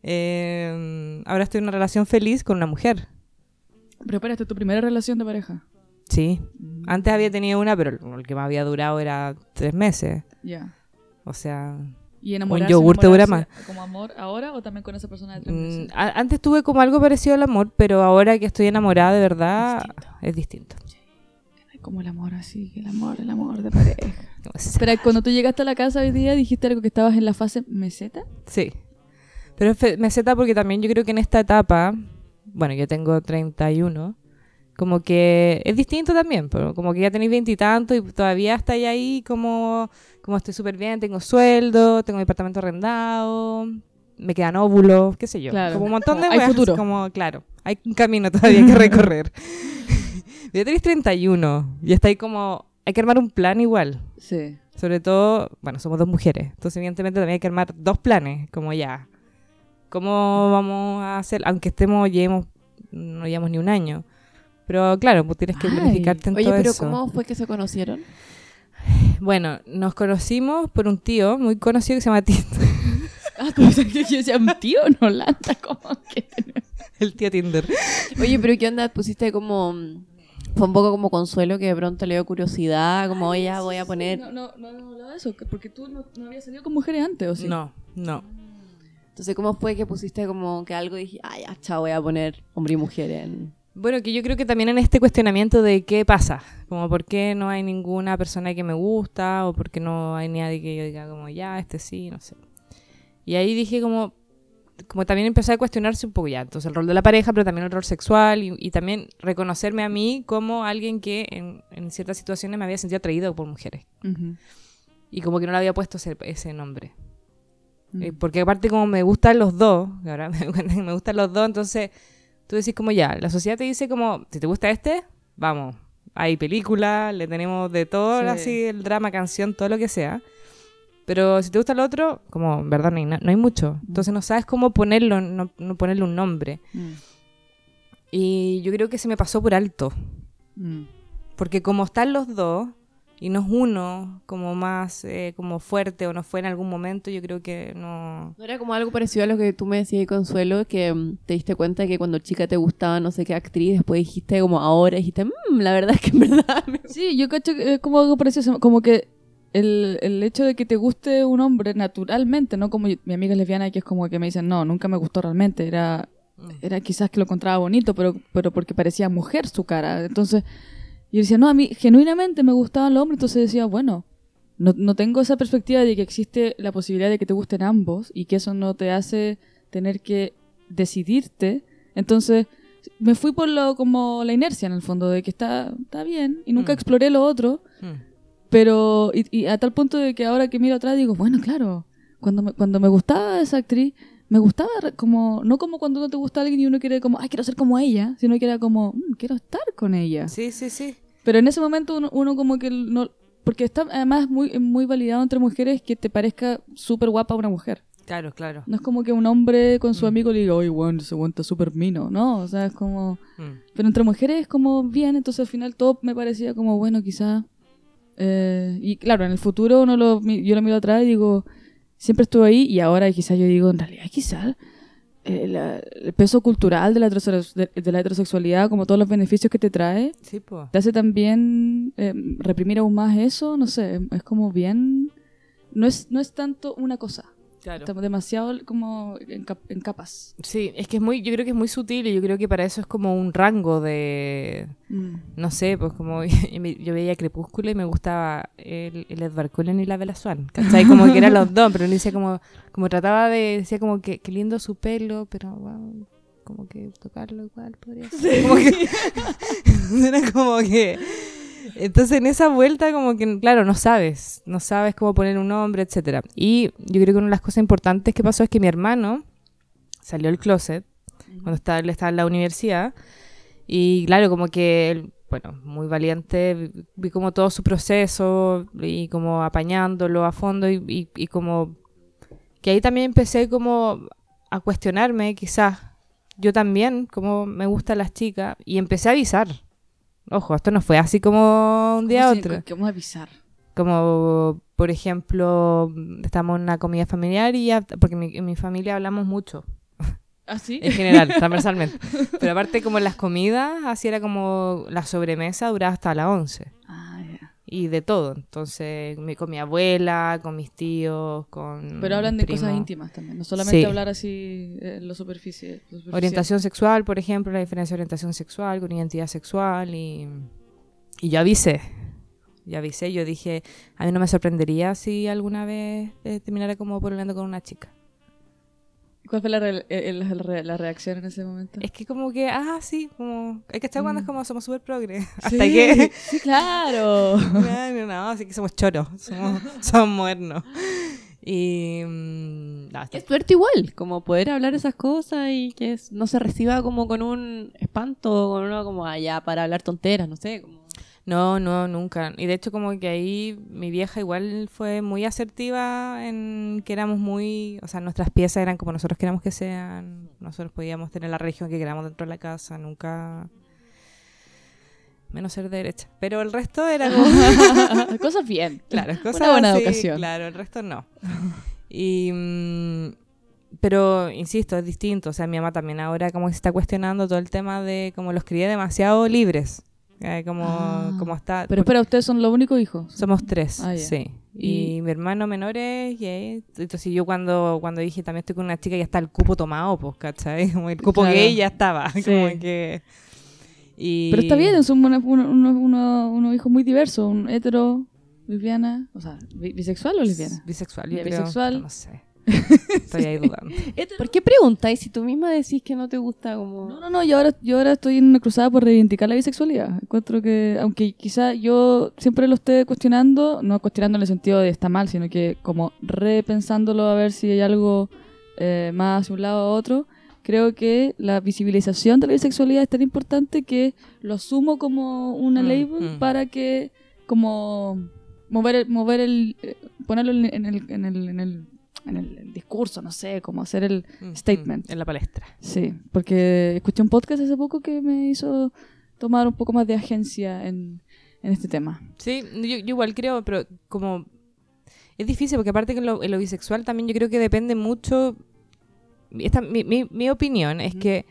eh, ahora estoy en una relación feliz con una mujer. Pero espera, ¿esta es tu primera relación de pareja? Sí. Mm, Antes había tenido una, pero el que más había durado era tres meses. Ya. O sea, ¿Y enamorarse, yogur te dura enamorarse ¿Como amor ahora o también con esa persona de tres mm, meses? antes tuve como algo parecido al amor, pero ahora que estoy enamorada de verdad Distinto. es distinto. Ay, Como el amor así, el amor, el amor de pareja. (laughs) Espera, cuando tú llegaste a la casa hoy día dijiste algo que estabas en la fase meseta. Sí. Pero es meseta porque también yo creo que en esta etapa, bueno, yo tengo 31, como que es distinto también, pero como que ya tenéis veintitantos y, todavía estáis ahí como, como estoy súper bien, tengo sueldo, tengo mi departamento arrendado, me quedan óvulos, qué sé yo. Claro. Como un montón de Hay weas, futuro. Como, claro, hay un camino todavía que recorrer. (laughs) ya tenéis 31 y estáis como, hay que armar un plan igual. Sí. Sobre todo, bueno, somos dos mujeres, entonces evidentemente también hay que armar dos planes, como ya. ¿Cómo vamos a hacer? Aunque estemos, llevemos, no llevamos ni un año. Pero claro, pues tienes que Ay. planificarte en Oye, todo pero eso. ¿cómo fue que se conocieron? (sighs) Bueno, nos conocimos por un tío muy conocido que se llama Tinder. (laughs) Ah, como que yo decía, un tío en Holanda, como que... (laughs) El tío Tinder. Oye, pero ¿qué onda? Pusiste como... Fue un poco como consuelo que de pronto le dio curiosidad, como, oye, ya voy a poner... No, no, no, no hablaba de eso, que- porque tú no, no habías salido con mujeres antes, ¿o sí? No, no. Entonces, ¿cómo fue que pusiste como que algo y dije, ah, ya, chao, voy a poner hombre y mujer en... Bueno, que yo creo que también en este cuestionamiento de qué pasa, como por qué no hay ninguna persona que me gusta o por qué no hay nadie que yo diga como ya, este sí, no sé. Y ahí dije como, como también empecé a cuestionarse un poco ya, entonces el rol de la pareja, pero también el rol sexual y, y también reconocerme a mí como alguien que en, en ciertas situaciones me había sentido atraído por mujeres Ujú. y como que no le había puesto ese, ese nombre. Mm. Eh, porque aparte como me gustan los dos, ahora (laughs) me gustan los dos, entonces tú decís como ya, la sociedad te dice como, si te gusta este, vamos, hay películas, le tenemos de todo, Sí. así, el drama, canción, todo lo que sea. Pero si te gusta el otro, como, en verdad, no hay, no hay mucho. Entonces no sabes cómo ponerlo, no, no ponerle un nombre. Mm. Y yo creo que se me pasó por alto. Mm. Porque como están los dos, y no es uno como más eh, como fuerte o no fue en algún momento, yo creo que no... ¿No era como algo parecido a lo que tú me decías, Consuelo, que mm, te diste cuenta que cuando chica te gustaba no sé qué actriz, después dijiste como ahora, dijiste, "Mm, la verdad es que en verdad... me-". Sí, yo cacho que es como algo parecido, como que el, el hecho de que te guste un hombre naturalmente, no como yo- mi amiga es lesbiana que es como que me dicen, no, nunca me gustó realmente, era, era quizás que lo encontraba bonito, pero, pero porque parecía mujer su cara. Entonces yo decía, no, a mí genuinamente me gustaban los hombres, entonces decía, bueno, no, no tengo esa perspectiva de que existe la posibilidad de que te gusten ambos y que eso no te hace tener que decidirte. Entonces me fui por lo como la inercia en el fondo, de que está, está bien y nunca Mm. exploré lo otro. Mm. Pero, y, y a tal punto de que ahora que miro atrás digo, bueno, claro, cuando me, cuando me gustaba esa actriz, me gustaba como, no como cuando no te gusta alguien y uno quiere como, ay, quiero ser como ella, sino que era como, "Mm, quiero estar con ella. Sí, sí, sí. Pero en ese momento uno, uno como que no, porque está además muy, muy validado entre mujeres que te parezca súper guapa una mujer. Claro, claro. No es como que un hombre con su Mm. amigo le diga, oye, bueno, ese weón está súper mino, ¿no? O sea, es como... Mm. Pero entre mujeres es como bien, entonces al final todo me parecía como, bueno, quizá... eh, y claro, en el futuro uno lo, yo lo miro atrás y digo, siempre estuve ahí y ahora quizá yo digo, en realidad quizá eh, el peso cultural de la, heterosex- de, de la heterosexualidad, como todos los beneficios que te trae, Sí, te hace también eh, reprimir aún más eso, no sé, es como bien... No es, no es tanto una cosa, Claro. está demasiado como en, cap- en capas. Sí, es que es muy, yo creo que es muy sutil y yo creo que para eso es como un rango de, no sé, pues como (laughs) yo veía Crepúsculo y me gustaba el, el Edward Cullen y la Bella Swan, ¿cachai? Como que eran los (laughs) dos, pero él decía como, como trataba de, decía como que, qué lindo su pelo, pero wow, como que tocarlo igual podría ser. Como que, (laughs) era como que... Entonces en esa vuelta como que, claro, no sabes, no sabes cómo poner un nombre, etcétera. Y yo creo que una de las cosas importantes que pasó es que mi hermano salió del closet cuando estaba, él estaba en la universidad y claro, como que él, bueno, muy valiente, vi, vi como todo su proceso y como apañándolo a fondo y, y- y como que ahí también empecé como a cuestionarme quizás yo también, como me gustan las chicas y empecé a avisar. Ojo, esto no fue así como un día a ¿Cómo se- otro. ¿Qué vamos a avisar? Como, por ejemplo, estamos en una comida familiar y ya, porque mi, en mi familia hablamos mucho, ¿Ah, sí? en general, (laughs) transversalmente. Pero aparte, como en las comidas, así era como la sobremesa duraba hasta las 11. Y de todo. Entonces, mi- con mi abuela, con mis tíos, con. Pero hablan de cosas íntimas también, no solamente Sí. hablar así eh, en lo superficie. lo superficial. Orientación sexual, por ejemplo, la diferencia de orientación sexual con identidad sexual. Y, y yo avisé. Yo avisé, yo dije, a mí no me sorprendería si alguna vez eh, terminara como pololeando con una chica. ¿Cuál fue la, re- eh, la, la- la reacción en ese momento? Es que como que, ah, sí, como... Es que está cuando es como somos súper progre. (laughs) Hasta Sí, que... Sí, claro. (laughs) no, no, así que somos choros, somos, (laughs) somos modernos. Y... mm, no, Es suerte igual, como poder hablar esas cosas y que no se reciba como con un espanto, con uno como allá para hablar tonteras, no sé. Como... No, no, nunca. Y de hecho como que ahí mi vieja igual fue muy asertiva en que éramos muy, o sea, nuestras piezas eran como nosotros queríamos que sean, nosotros podíamos tener la religión que queramos dentro de la casa, nunca menos ser de derecha. Pero el resto era como (laughs) Cosas bien. (laughs) claro, cosas Una buena así, educación. Claro, el resto no. Y mm, pero insisto, es distinto, o sea, mi mamá también ahora como que se está cuestionando todo el tema de como los crié demasiado libres. Eh, como, Ah. como está Pero espera, ¿ustedes son los únicos hijos? somos tres, Ah, sí. Y, Y- mi hermano menor es gay. Entonces yo cuando, cuando dije también estoy con una chica, ya está el cupo tomado, pues, ¿cachai? (laughs) Como el cupo Claro. gay ya estaba. (laughs) Sí. Como que... Y... Pero está bien, son unos uno, uno, uno- hijos muy diversos. Un hetero, lesbiana. O sea, bi- ¿bisexual o lesbiana? Bisexual, yo creo. bisexual. No sé. Estoy ahí dudando. (laughs) ¿Por qué preguntáis si tú misma decís que no te gusta como... No, no, no, yo ahora, yo ahora estoy en una cruzada por reivindicar la bisexualidad. Encuentro que, aunque quizá yo siempre lo esté cuestionando, no cuestionando en el sentido de está mal, sino que como repensándolo a ver si hay algo eh, más hacia un lado o otro, creo que la visibilización de la bisexualidad es tan importante que lo asumo como una Mm, label mm. para que, como, mover el, mover el eh, ponerlo en en el, en el, en el, en el discurso, no sé, como hacer el, Mm, Statement. mm, En la palestra. Sí, porque escuché un podcast hace poco que me hizo tomar un poco más de agencia en, en este tema. Sí, yo, yo igual creo, pero como... Es difícil porque aparte que en lo, en lo bisexual también yo creo que depende mucho... Esta, mi, mi, mi opinión es que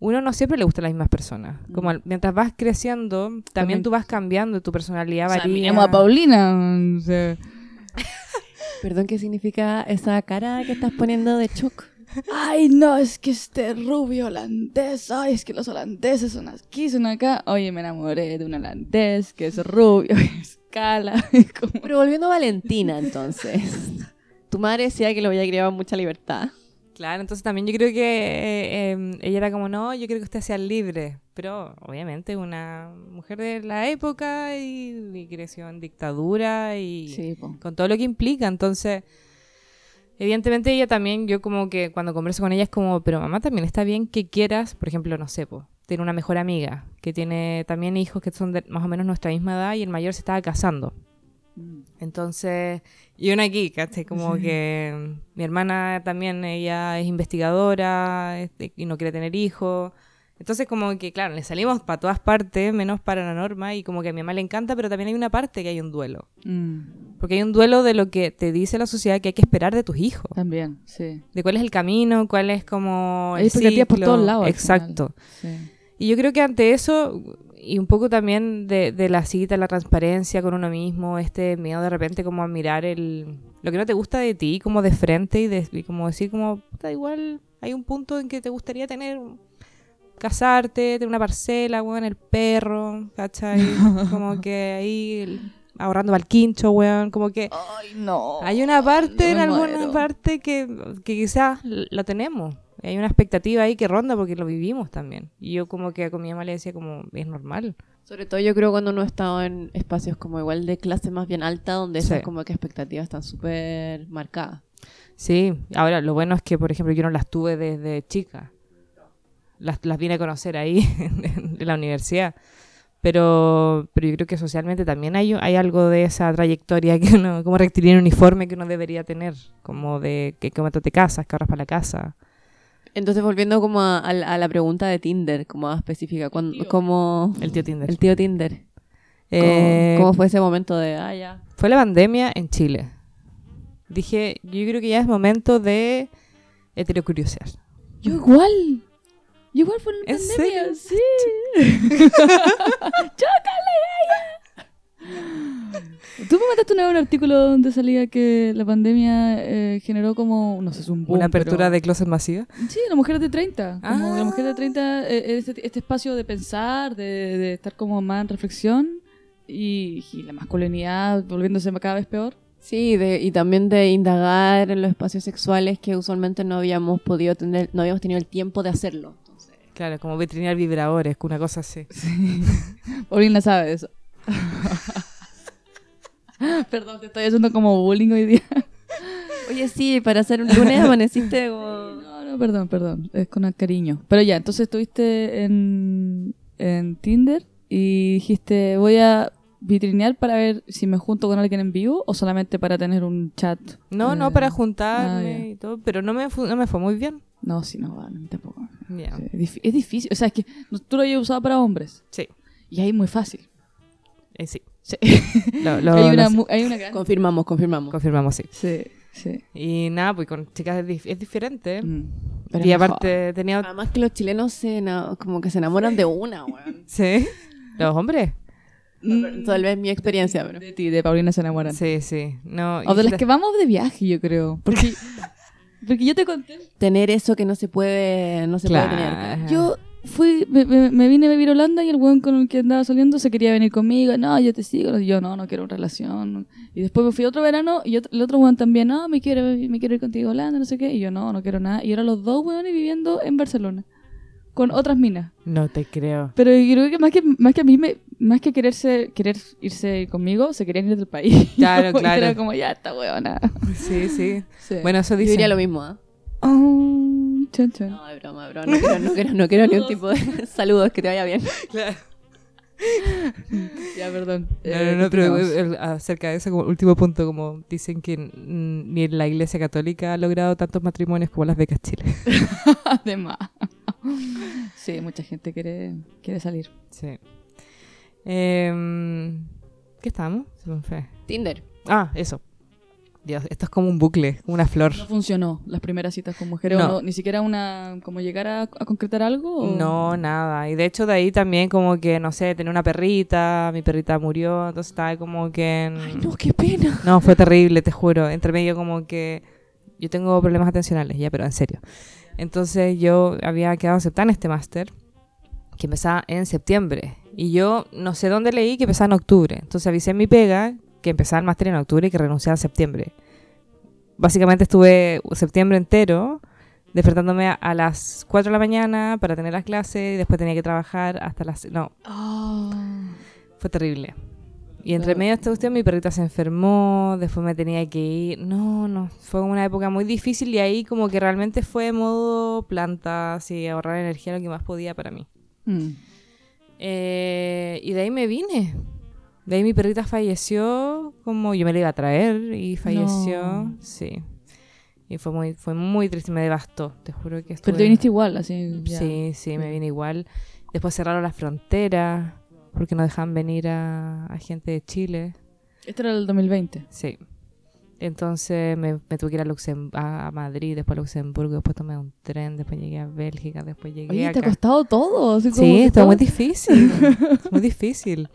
uno no siempre le gusta a las mismas personas. Como al- mientras vas creciendo, también, También. tú vas cambiando, tu personalidad O sea, varía. a Paulina. o sea, Perdón, ¿qué significa esa cara que estás poniendo de shock? Ay, no, es que este rubio holandés. Ay, es que los holandeses son aquí, son acá. Oye, me enamoré de un holandés que es rubio, (laughs) escala. como- Pero volviendo a Valentina, entonces. Tu madre decía que lo había criado mucha libertad. Claro, entonces también yo creo que eh, eh, ella era como, no, yo creo que usted sea libre. Pero obviamente una mujer de la época y, y creció en dictadura y Sí, con todo lo que implica. Entonces, evidentemente ella también, yo como que cuando converso con ella es como, pero mamá también está bien que quieras, por ejemplo, no sé, po, tiene una mejor amiga que tiene también hijos que son de más o menos nuestra misma edad y el mayor se estaba casando. Entonces, y una aquí, ¿cachai? Como que mm, mi hermana también, ella es investigadora este, y no quiere tener hijos. Entonces, como que, claro, le salimos para todas partes, menos para la norma, y como que a mi mamá le encanta, pero también hay una parte que hay un duelo. Mm, Porque hay un duelo de lo que te dice la sociedad que hay que esperar de tus hijos. también, sí. De cuál es el camino, cuál es como. Hay expectativas por todos lados. Exacto. Sí. Y yo creo que ante eso, y un poco también de, de la cita, la transparencia con uno mismo, este miedo de repente como a mirar el, lo que no te gusta de ti como de frente y, de, y como decir como, puta, igual hay un punto en que te gustaría tener, casarte, tener una parcela, weón, el perro, ¿cachai? (laughs) como que ahí ahorrando para el quincho, weón, como que Ay, no. hay una parte, en alguna muero. parte que, que quizás lo tenemos. Hay una expectativa ahí que ronda porque lo vivimos también. Y yo como que con mi mamá le decía como, es normal. Sobre todo yo creo cuando uno ha estado en espacios como igual de clase más bien alta, donde esas Sí. como que expectativas están súper marcadas. Sí, ahora lo bueno es que, por ejemplo, yo no las tuve desde chica. Las, las vine a conocer ahí (laughs) en, la universidad. Pero, pero yo creo que socialmente también hay, hay algo de esa trayectoria que uno, como rectilíneo uniforme que uno debería tener, como de que cómo te casas, que ahorras para la casa. Entonces, volviendo como a, a la- a la pregunta de Tinder, como más específica, cuando, como El tío Tinder. el tío Tinder. ¿Cómo, Eh, cómo fue ese momento de, ah, ya? Fue la pandemia en Chile. Dije, yo creo que ya es momento de heterocuriosear. Yo igual. Yo igual fue en la ¿En pandemia, sí. (laughs) Tú me mandaste una vez un artículo donde salía que la pandemia eh, generó como, no sé, es un boom, Una apertura pero- de closet masiva. Sí, las mujeres de 30. Como Ah. la mujer de 30, eh, este, este espacio de pensar, de, de estar como más en reflexión y, y la masculinidad volviéndose cada vez peor. Sí, de, y también de indagar en los espacios sexuales que usualmente no habíamos podido tener, no habíamos tenido el tiempo de hacerlo. Entonces, Claro, como veterinar vibradores, una cosa así. (laughs) Paulina sabe de eso. (laughs) Perdón, te estoy haciendo como bullying hoy día. (laughs) Oye, sí, para hacer un lunes amaneciste (laughs) como... No, no, perdón, perdón. Es con cariño. Pero ya, entonces estuviste en, en Tinder y dijiste, voy a vitrinear para ver si me junto con alguien en vivo o solamente para tener un chat. No, Eh, no, para ah, juntarme ya. y todo, pero no me, no me fue muy bien. No, sí, no, no, tampoco. Es, dif- es difícil. O sea, es que tú lo hayas usado para hombres. Sí, Y ahí es muy fácil. Eh, sí. Sí. (laughs) Lo, lo- hay, una, lo sé. mu- hay una gran... Confirmamos, confirmamos. confirmamos, sí. Sí, sí. Y nada, pues con chicas es, dif- es diferente. Mm. Pero y mejor. aparte tenía... Además que los chilenos se ena- como que se enamoran de una, weón. (laughs) Sí. Los hombres. Mm. Tal vez mi experiencia, pero... De ti, de Paulina se enamoran. Sí, sí. No, O de las que vamos de viaje, yo creo. Porque, (laughs) porque yo te conté. Tener eso que no se puede, no se Claro. puede tener. Yo fui, me, me- vine a vivir a Holanda y el weón con el que andaba saliendo se quería venir conmigo. No, yo te sigo. Y yo, no, no quiero una relación. Y después me fui otro verano y otro- el otro weón también, no, me quiero, me quiero ir contigo a Holanda, no sé qué. Y yo, no, no quiero nada. Y ahora los dos weones viviendo en Barcelona. Con otras minas. No te creo. Pero yo creo que más que, más que a mí, me, más que quererse, querer irse conmigo, se querían ir del país. (laughs) Claro, (laughs) Y claro. Era como, ya, esta weona. Sí, sí. Sí. Bueno, eso Yo dice. diría lo mismo, ¿ah? Oh, No, de broma, de broma. No quiero, no quiero, no quiero ni un tipo de (laughs) saludos, que te vaya bien. Claro. Ya, perdón. No, Eh, no, no, pero eh, acerca de eso, como último punto, como dicen que ni la Iglesia Católica ha logrado tantos matrimonios como las becas Chile. (laughs) Además. Sí, mucha gente quiere, quiere salir. Sí. Em, ¿Qué estamos? Se me fue. Tinder. Ah, eso. Dios, esto es como un bucle, una flor. No funcionó las primeras citas con mujeres. o No. no, ni siquiera una, como llegar a, a concretar algo. o- No, nada. Y de hecho de ahí también como que, no sé, tenía una perrita, mi perrita murió, entonces estaba como que... en- Ay, no, qué pena. No, fue terrible, te juro. Entre medio como que yo tengo problemas atencionales, ya, pero en serio. Entonces yo había quedado aceptada en este máster que empezaba en septiembre. Y yo no sé dónde leí que empezaba en octubre. Entonces avisé en mi pega que empezaba el máster en octubre y que renunciaba en septiembre. Básicamente estuve septiembre entero despertándome a, las 4 de la mañana para tener las clases y después tenía que trabajar hasta las... No, Ah. fue terrible. Y entre medio de esta cuestión mi perrita se enfermó, después me tenía que ir. No, no, fue una época muy difícil y ahí como que realmente fue modo planta, así, ahorrar energía lo que más podía para mí. Mm. Eh, y de ahí me vine. De ahí mi perrita falleció, como yo me la iba a traer y falleció. No. Sí. Y fue muy, fue muy triste, me devastó, te juro que estuve... Pero te viniste igual, así. ya. Sí, sí, me vine igual. Después cerraron las fronteras porque no dejaban venir a, a gente de Chile. Este era el 2020. Sí. Entonces me, me tuve que ir a, Luxem- a, Madrid, después a Luxemburgo, después tomé un tren, después llegué a Bélgica, después llegué Oye, te ha costado todo. así como Sí, todo- muy difícil. muy (laughs) difícil.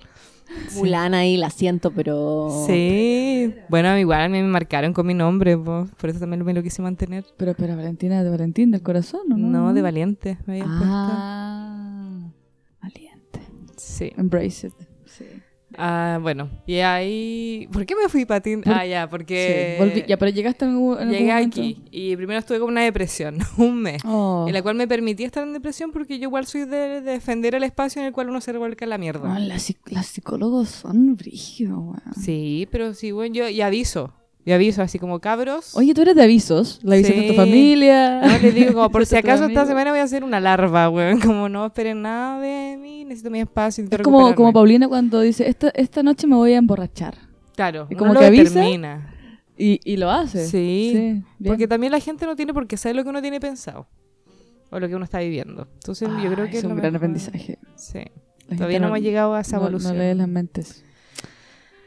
Mulan ahí, la siento, pero... Sí. Bueno, igual a mí me marcaron con mi nombre, po, por eso también me lo quise mantener. Pero, pero Valentina de Valentín, del corazón, ¿o ¿no? No, de valiente me habían Ah, valiente. Sí. Embrace it. Sí. Ah, bueno, y ahí... ¿Por qué me fui para Tinder? Ah, ya, porque... Sí, volví- ya, pero llegaste en, algún Llegué momento? aquí y primero estuve con una depresión, (laughs) un mes. Oh. En la cual me permití estar en depresión porque yo igual soy de, de defender el espacio en el cual uno se revuelca la mierda. Las, psic- las psicólogos son brígidos, weón. Sí, pero sí, bueno, yo y aviso. Y aviso, así como cabros. Oye, tú eres de avisos. La avisas de tu Sí. familia. No, les digo, como por (laughs) si acaso esta semana voy a ser una larva, weón. (laughs) Como no esperen nada de mí, necesito mi espacio. Es como, como. Paulina cuando dice, esta, esta noche me voy a emborrachar. Claro, y como lo que avisa. Y, y lo hace. Sí, bien. Porque también la gente no tiene por qué saber lo que uno tiene pensado. O lo que uno está viviendo. Entonces yo creo que es un gran mejor- aprendizaje. Sí. La Todavía no hemos llegado a esa no- evolución. No lee las mentes.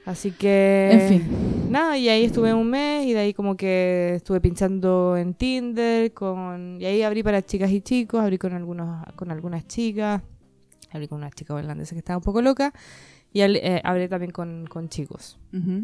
Así que... En fin. Nada, y ahí estuve un mes y de ahí como que estuve pinchando en Tinder con... Y ahí abrí para chicas y chicos, abrí con, algunos, con algunas chicas, abrí con una chica holandesa que estaba un poco loca y eh, abrí también con, con chicos.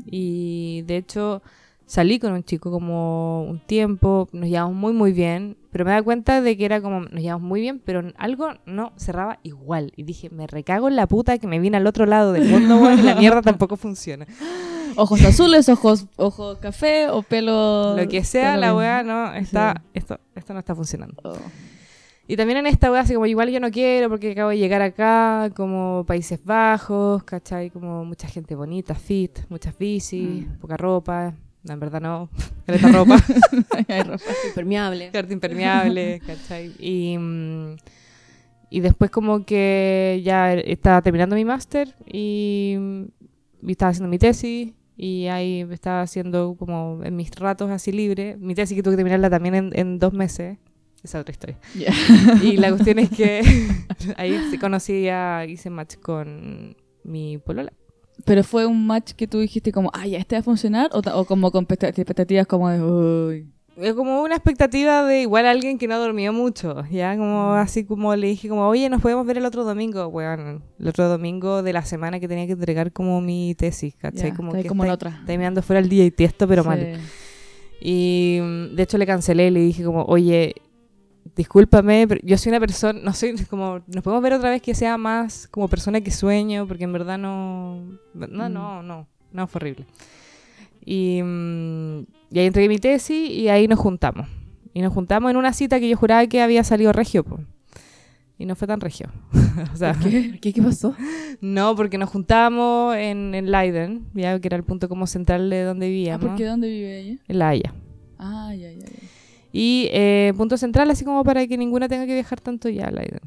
Y de hecho salí con un chico como un tiempo, nos llevamos muy muy bien, pero me da cuenta de que era como, nos llevamos muy bien, pero algo no cerraba igual. Y dije, me recago en la puta que me vine al otro lado del mundo, y la mierda tampoco funciona. (gasps) Ojos azules, ojos, ojos café o pelo... Lo que sea, la weá no está, Sí. esto, esto no está funcionando. Oh. Y también en esta weá, así como igual yo no quiero porque acabo de llegar acá, como Países Bajos, ¿cachai? Como mucha gente bonita, fit, muchas bicis, Mm. poca ropa. No, en verdad no, (laughs) caleta ropa. (laughs) Ay, Rafa. Impermeable. Carta impermeable, (laughs) ¿cachai? Y, y después como que ya estaba terminando mi máster y, y estaba haciendo mi tesis y ahí estaba haciendo como en mis ratos así libres, mi tesis que tuve que terminarla también en, en dos meses, esa es otra historia. Y la cuestión es que ahí conocí a, hice match con mi polola. Pero fue un match que tú dijiste como, ah, ya, este va a funcionar, o, como con expect- expectativas como de, uy. Como una expectativa de igual alguien que no dormió mucho, ya como así como le dije como, oye, nos podemos ver el otro domingo, weón, el otro domingo de la semana que tenía que entregar como mi tesis, ¿cachai? Ya, como que como está- otra. está mirando fuera el día y tiesto, pero Sí. mal. Y mm, de hecho le cancelé y le dije como, oye, discúlpame, pero yo soy una persona, no soy (laughs) como, nos podemos ver otra vez que sea más como persona que sueño, porque en verdad no, no, Mm. no, no, no, fue horrible. Y, mm, y ahí entregué mi tesis y ahí nos juntamos. Y nos juntamos en una cita que yo juraba que había salido regio, po. Y no fue tan regio. (laughs) o sea, ¿Qué? ¿Qué, qué pasó? (laughs) no, porque nos juntamos en, en Leiden, ya que era el punto como central de donde Ah, vivíamos. ¿por qué? ¿Dónde vive ella? En La Haya. Ah, ya, ya, ya. Y eh, punto central, así como para que ninguna tenga que viajar tanto ya a Leiden.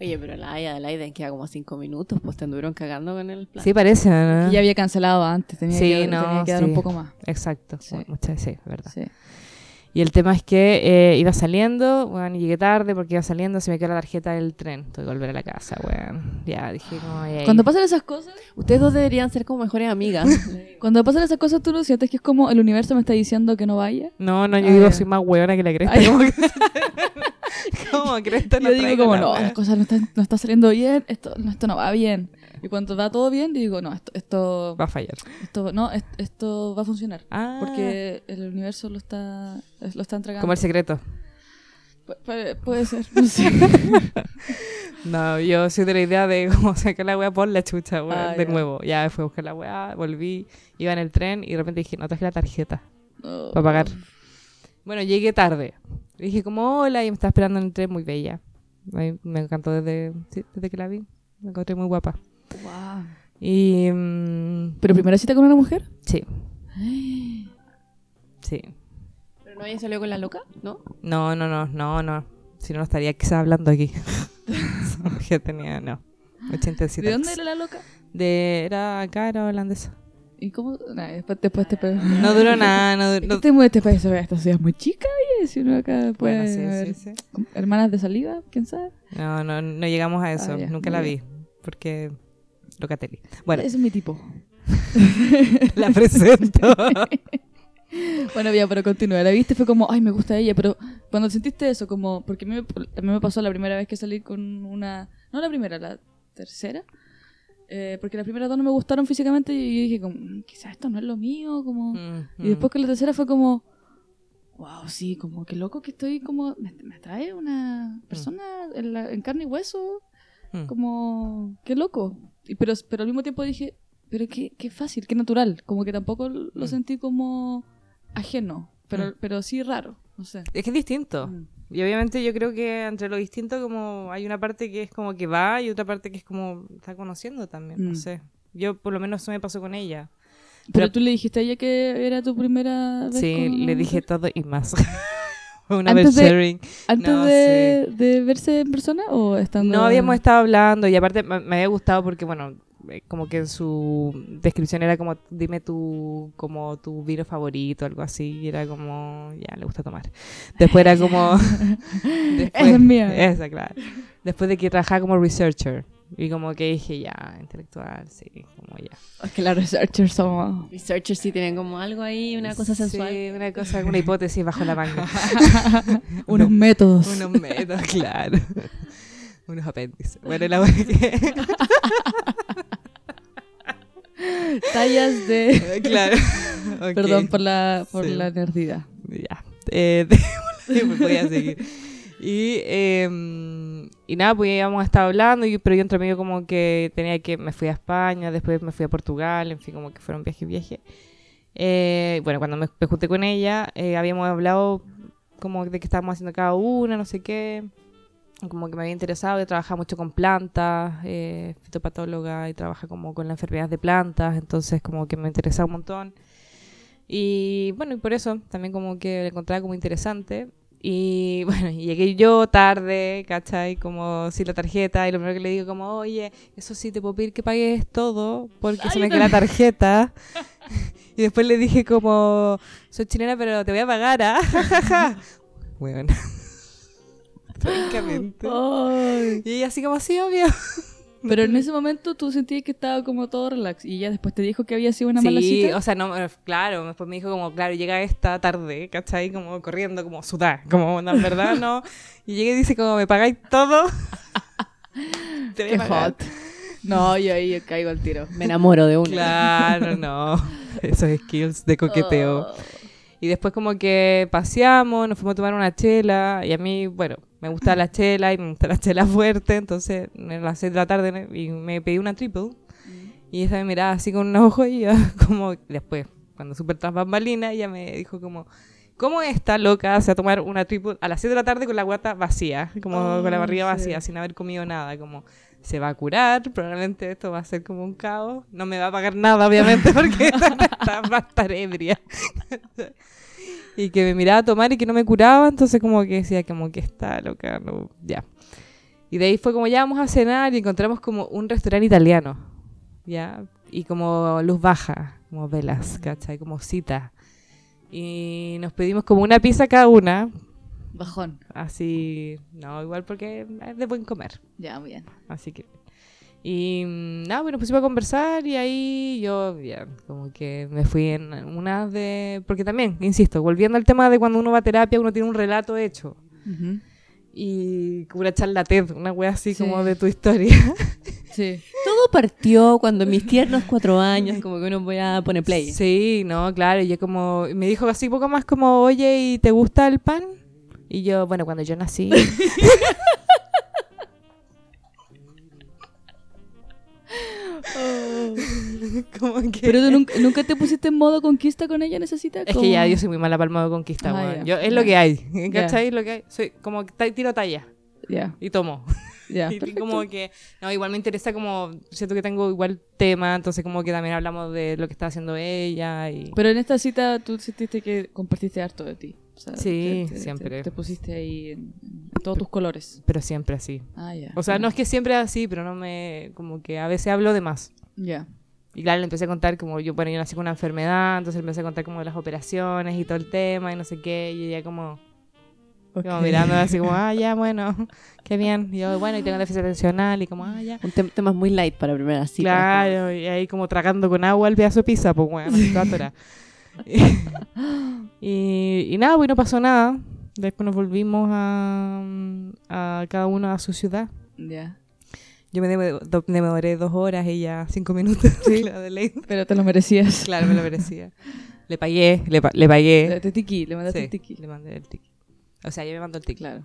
Oye, pero la Aya de Leiden queda como cinco minutos, pues te anduvieron cagando con el plan. Sí, parece, ¿no? Y ya había cancelado antes, tenía, Sí, que, no, tenía que dar sí. un poco más. Exacto. Sí. Mu- Muchas sí, verdad. Sí. Y el tema es que eh, iba saliendo, bueno, llegué tarde porque iba saliendo, se me quedó la tarjeta del tren. Tuve que volver a la casa, weón. Ya, dije como... Cuando pasan esas cosas, Ustedes dos deberían ser como mejores amigas. (laughs) cuando pasan esas cosas, tú no sientes que es como el universo me está diciendo que no vaya. No, no, yo Ah, digo, soy más weona que la cresta. Ay. Como que... (laughs) (laughs) como cresta no Yo digo como, no, las cosas no están, no está saliendo bien, esto no, esto no va bien. Y cuando va todo bien, digo, no, esto, esto, Va a fallar. esto, no, es- esto va a funcionar. Ah, Porque el universo lo está, lo está entregando. como el secreto. Pu- puede, ser, (laughs) no sé. No, yo soy de la idea de como sacar la weá por la chucha, weón, Ah, de ya. nuevo. Ya fui a buscar la weá, volví, iba en el tren y de repente dije, no traje la tarjeta No. para pagar. Bueno, llegué tarde. Dije como, hola, y me estaba esperando en el tren, muy bella. Me encantó desde, sí, desde que la vi. Me encontré muy guapa. Guau. Y... mm, ¿Pero primera cita con una mujer? sí, (gasps) sí. ¿Pero no había salido con la loca? ¿No? No, no, no, no, no. Si no, no estaría quizás hablando aquí. (laughs) que tenía, no. 80 ¿De dónde era la loca? De, era acá, era holandesa. ¿Y cómo? Nah, después, después te No duró nada, no duró... Este, muy- este país, esta ciudad es muy chica, y si uno acá puede Bueno, sí, haber sí, sí. hermanas de saliva, quién sabe. No, no, no llegamos a eso. Ah, ya, Nunca la bien. vi. Porque Locatelli. Bueno, Ese es mi tipo. (laughs) la presento. (laughs) Bueno, ya, pero continúa. La viste, fue como, ay, me gusta ella, pero cuando sentiste eso, como, porque a mí, me, pasó la primera vez que salí con una, no la primera, la tercera, eh, porque las primeras dos no me gustaron físicamente y yo dije, como, "Mm, quizás esto no es lo mío, como... Mm, Y después con la tercera fue como, wow, sí, como que loco que estoy como, me, me atrae una persona en, la- en carne y hueso, mm. como, qué loco. Pero, pero al mismo tiempo dije, Pero qué, qué fácil, qué natural. Como que tampoco lo Mm. sentí como ajeno, pero, Mm. pero sí raro. No sé. Es que es distinto. Mm. Y obviamente yo creo que entre lo distinto como hay una parte que es como que va y otra parte que es como está conociendo también, no Mm. sé. Yo por lo menos eso me pasó con ella. Pero, Pero- tú le dijiste a ella que era tu primera vez. Sí, con le dije todo y más. (laughs) (laughs) Una Antes vez de- sharing. ¿Antes No, de, de verse en persona o estando.? No habíamos estado hablando y aparte me, me había gustado porque, bueno, eh, como que en su descripción era como, dime tu, como tu vino favorito, algo así, y era como, ya, le gusta tomar. Después era como... después, (laughs) (laughs) Esa es mía. Esa, claro. Después de que trabajaba como researcher. Y como que dije, ya, intelectual, sí, como ya. Es que la researcher somos. Researchers sí tienen como algo ahí, una cosa sensual. Sí, una cosa, una hipótesis bajo la manga. (laughs) Unos métodos. Unos métodos, claro. (laughs) Unos apéndices. Bueno, la verdad que... (laughs) Tallas de. claro. Ok. Perdón por la, por Sí. la nerdidad. Ya. Eh, me podía seguir. Y, eh, y nada, pues íbamos a estar hablando, y- pero yo entre medio como que tenía que, me fui a España, después me fui a Portugal, en fin, como que fueron viaje y viaje. Eh, bueno, cuando me, me junté con ella, eh, habíamos hablado como de que estábamos haciendo cada una, no sé qué. Como que me había interesado, yo trabajaba mucho con plantas, eh, fitopatóloga, y trabaja como con las enfermedades de plantas, entonces como que me interesaba un montón. Y bueno, y por eso también como que lo encontraba como interesante. Y (laughs) bueno, llegué yo tarde, ¿cachai? Como sin la tarjeta. Y lo primero que le digo como, oye, eso sí, te puedo pedir que pagues todo porque se me queda la tarjeta. (laughs) (laughs) y después le dije como, soy chilena pero te voy a pagar, ¿ah? bueno. Francamente. Y así como, sí, obvio. Pero en ese momento tú sentías que estaba como todo relax y ya después te dijo que había sido una mala Sí, cita. o sea, no, eh, claro, después me dijo como, claro, llega esta tarde, ¿cachai? Como corriendo, como sudar, como, no, en verdad, no. Y llega y dice como, ¿me pagáis todo? (laughs) Te voy a Qué pagar. hot. No, yo ahí caigo al tiro. Me enamoro de uno. Claro, no. (laughs) Esos skills de coqueteo. Oh. Y después como que paseamos, nos fuimos a tomar una chela y a mí, bueno, me gusta la chela y me gusta la chela fuerte, entonces a las 6 de la tarde y me pedí una triple y ella me miraba así con unos ojos y yo (laughs) como después, cuando súper tras bambalinas, ella me dijo como, ¿cómo está loca se va a tomar una triple a las 6 de la tarde con la guata vacía, como Oh, con la barriga sí. vacía, sin haber comido nada, como... Se va a curar, probablemente esto va a ser como un caos. No me va a pagar nada, obviamente, (laughs) porque está- (laughs) va a estar ebria y que me miraba a tomar y que no me curaba, entonces como que decía como que está loca, no, ya. Y de ahí fue como ya vamos a cenar y encontramos como un restaurante italiano, ya, y como luz baja, como velas, ¿cachai? Como cita. Y nos pedimos como una pizza cada una, Bajón. así, no, igual porque es de buen comer. Ya, muy bien. Así que. Y mm, nada, bueno, pusimos a conversar y ahí yo, ya, como que me fui en una de. Porque también, insisto, volviendo al tema de cuando uno va a terapia, uno tiene un relato hecho. Ujú. Y como una charla TED, una wea así Sí. como de tu historia. (laughs) Sí. Todo partió cuando mis tiernos cuatro años, como que uno voy a poner play. Sí, no, claro. Y yo como. y Me dijo así poco más como, oye, ¿y te gusta el pan? Y yo, bueno, cuando yo nací. (laughs) (laughs) como que. Pero tú nunca, nunca te pusiste en modo conquista con ella en esa cita. Es que ya yo soy muy mala palma de conquista, Ah, Yo, es lo que hay. ¿cachai? Lo que hay. Soy como tiro talla y tomo. ya. (laughs) y perfecto. como que, no, igual me interesa como, siento que tengo igual tema, entonces como que también hablamos de lo que está haciendo ella y... Pero en esta cita tú sentiste que compartiste harto de ti. O sea, Sí, te- te- siempre. Te, te pusiste ahí en, en todos tus colores. Pero siempre así. Ah, ya. O sea, no es que siempre así, pero no me, como que a veces hablo de más. Ya. Y claro, le empecé a contar como yo, bueno, yo nací con una enfermedad, entonces le empecé a contar como de las operaciones y todo el tema y no sé qué, y ella como... Como mirando así como, (laughs) ah, ya, bueno, qué bien. Y yo, bueno, y tengo déficit atencional y como, ah, ya. Un tem- tema muy light para primera cita. Claro, y ahí como tragando con agua el pedazo de pizza, pues bueno, (laughs) toda. (laughs) y, y nada, pues no pasó nada. Después nos volvimos a, a cada uno a su ciudad. Ya. Yo me, demoré dos horas, ella cinco minutos. (laughs) Sí. claro, de ley. Pero te lo merecías. Claro, me lo merecía. (laughs) Le pagué, le, pa- le pagué. Te tiki, le mandaste Sí, el tiki. le mandé el ticket. O sea, yo me mandó el ticket. Claro.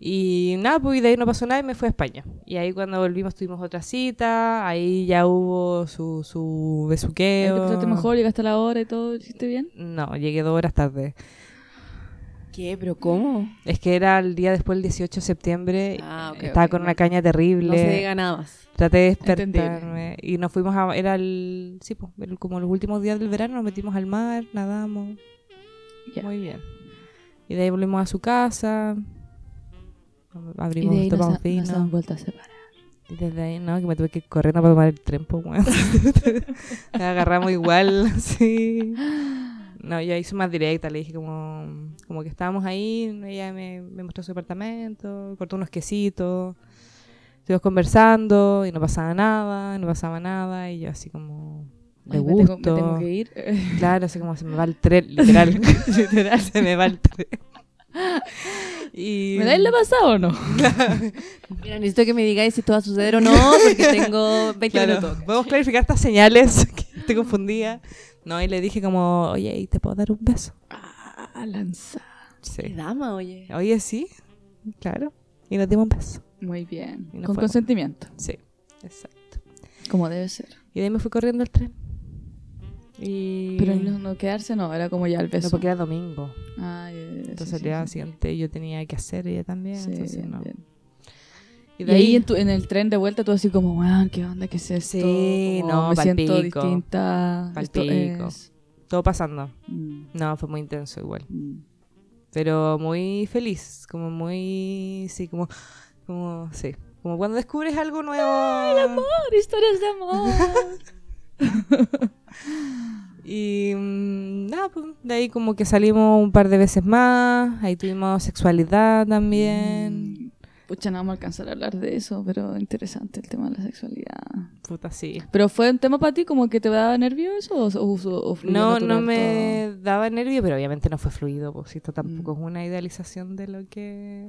Y nada, pues y de ahí no pasó nada y me fui a España. Y ahí cuando volvimos tuvimos otra cita, ahí ya hubo su, su ¿Te besuqueo. pasaste mejor? ¿Llegaste a la hora y todo? ¿Lo hiciste bien? No, llegué dos horas tarde. ¿Qué? ¿Pero cómo? Es que era el día después del 18 de septiembre. Ah, ok, estaba ok, con una caña terrible. No se diga nada más. Traté de Entendible. despertarme. Y nos fuimos a. Era el. Sí, pues, como los últimos días del verano, nos metimos al mar, nadamos. Ya. Muy bien. Y de ahí volvimos a su casa. Abrimos, y de ahí nos, ha- nos han vuelto a separar. Y desde ahí, no, que me tuve que correr no para tomar el tren, pues. Me (laughs) agarramos igual, (laughs) sí. No, yo hice más directa, le dije como, como que estábamos ahí, ella me, me mostró su departamento, cortó unos quesitos, estuvimos conversando y no pasaba nada, no pasaba nada, y yo así como de me tengo- me tengo que ir. Claro, así como se me va el tren, literal, (laughs) literal, se me va el tren. (laughs) Y... ¿Me dais la pasada o no? (laughs) Mira, necesito que me digáis si esto va a suceder o no, porque (laughs) tengo 20 Claro, minutos. podemos clarificar estas señales que estoy confundida. No, y le dije como, oye, ¿y te puedo dar un beso? Ah, lanza. Qué Sí. dama, oye. Oye, sí, claro. Y nos dimos un beso. Muy bien. Con fue- consentimiento. Sí, exacto. Como debe ser. Y de ahí me fui corriendo al tren. Y... Pero no, no quedarse, no. Era como ya el No, beso. porque era domingo. Ah, ya, Entonces sí, el día sí, sí. siguiente yo tenía que hacer ella también. Sí, entonces no. bien. Y Y, de ahí ahí, en, tu- en el tren de vuelta tú así como, weón, ¿qué onda? ¿Qué es esto? Sí, Como, no, me siento palpico. distinta. Esto Palpico. es- todo pasando. Mm, No, fue muy intenso igual. mm. pero muy feliz, como muy, sí, como, como, sí, como cuando descubres algo nuevo. Amor, historias de amor. (laughs) Y mm, nada, pues, de ahí como que salimos un par de veces más, ahí tuvimos sexualidad también, Mm, Pucha, no vamos a alcanzar a hablar de eso, pero interesante el tema de la sexualidad. puta, sí. ¿Pero fue un tema para ti como que te daba nervio eso o, No, no me daba nervio, pero obviamente no fue fluido, pues esto tampoco Mm. es una idealización de lo que...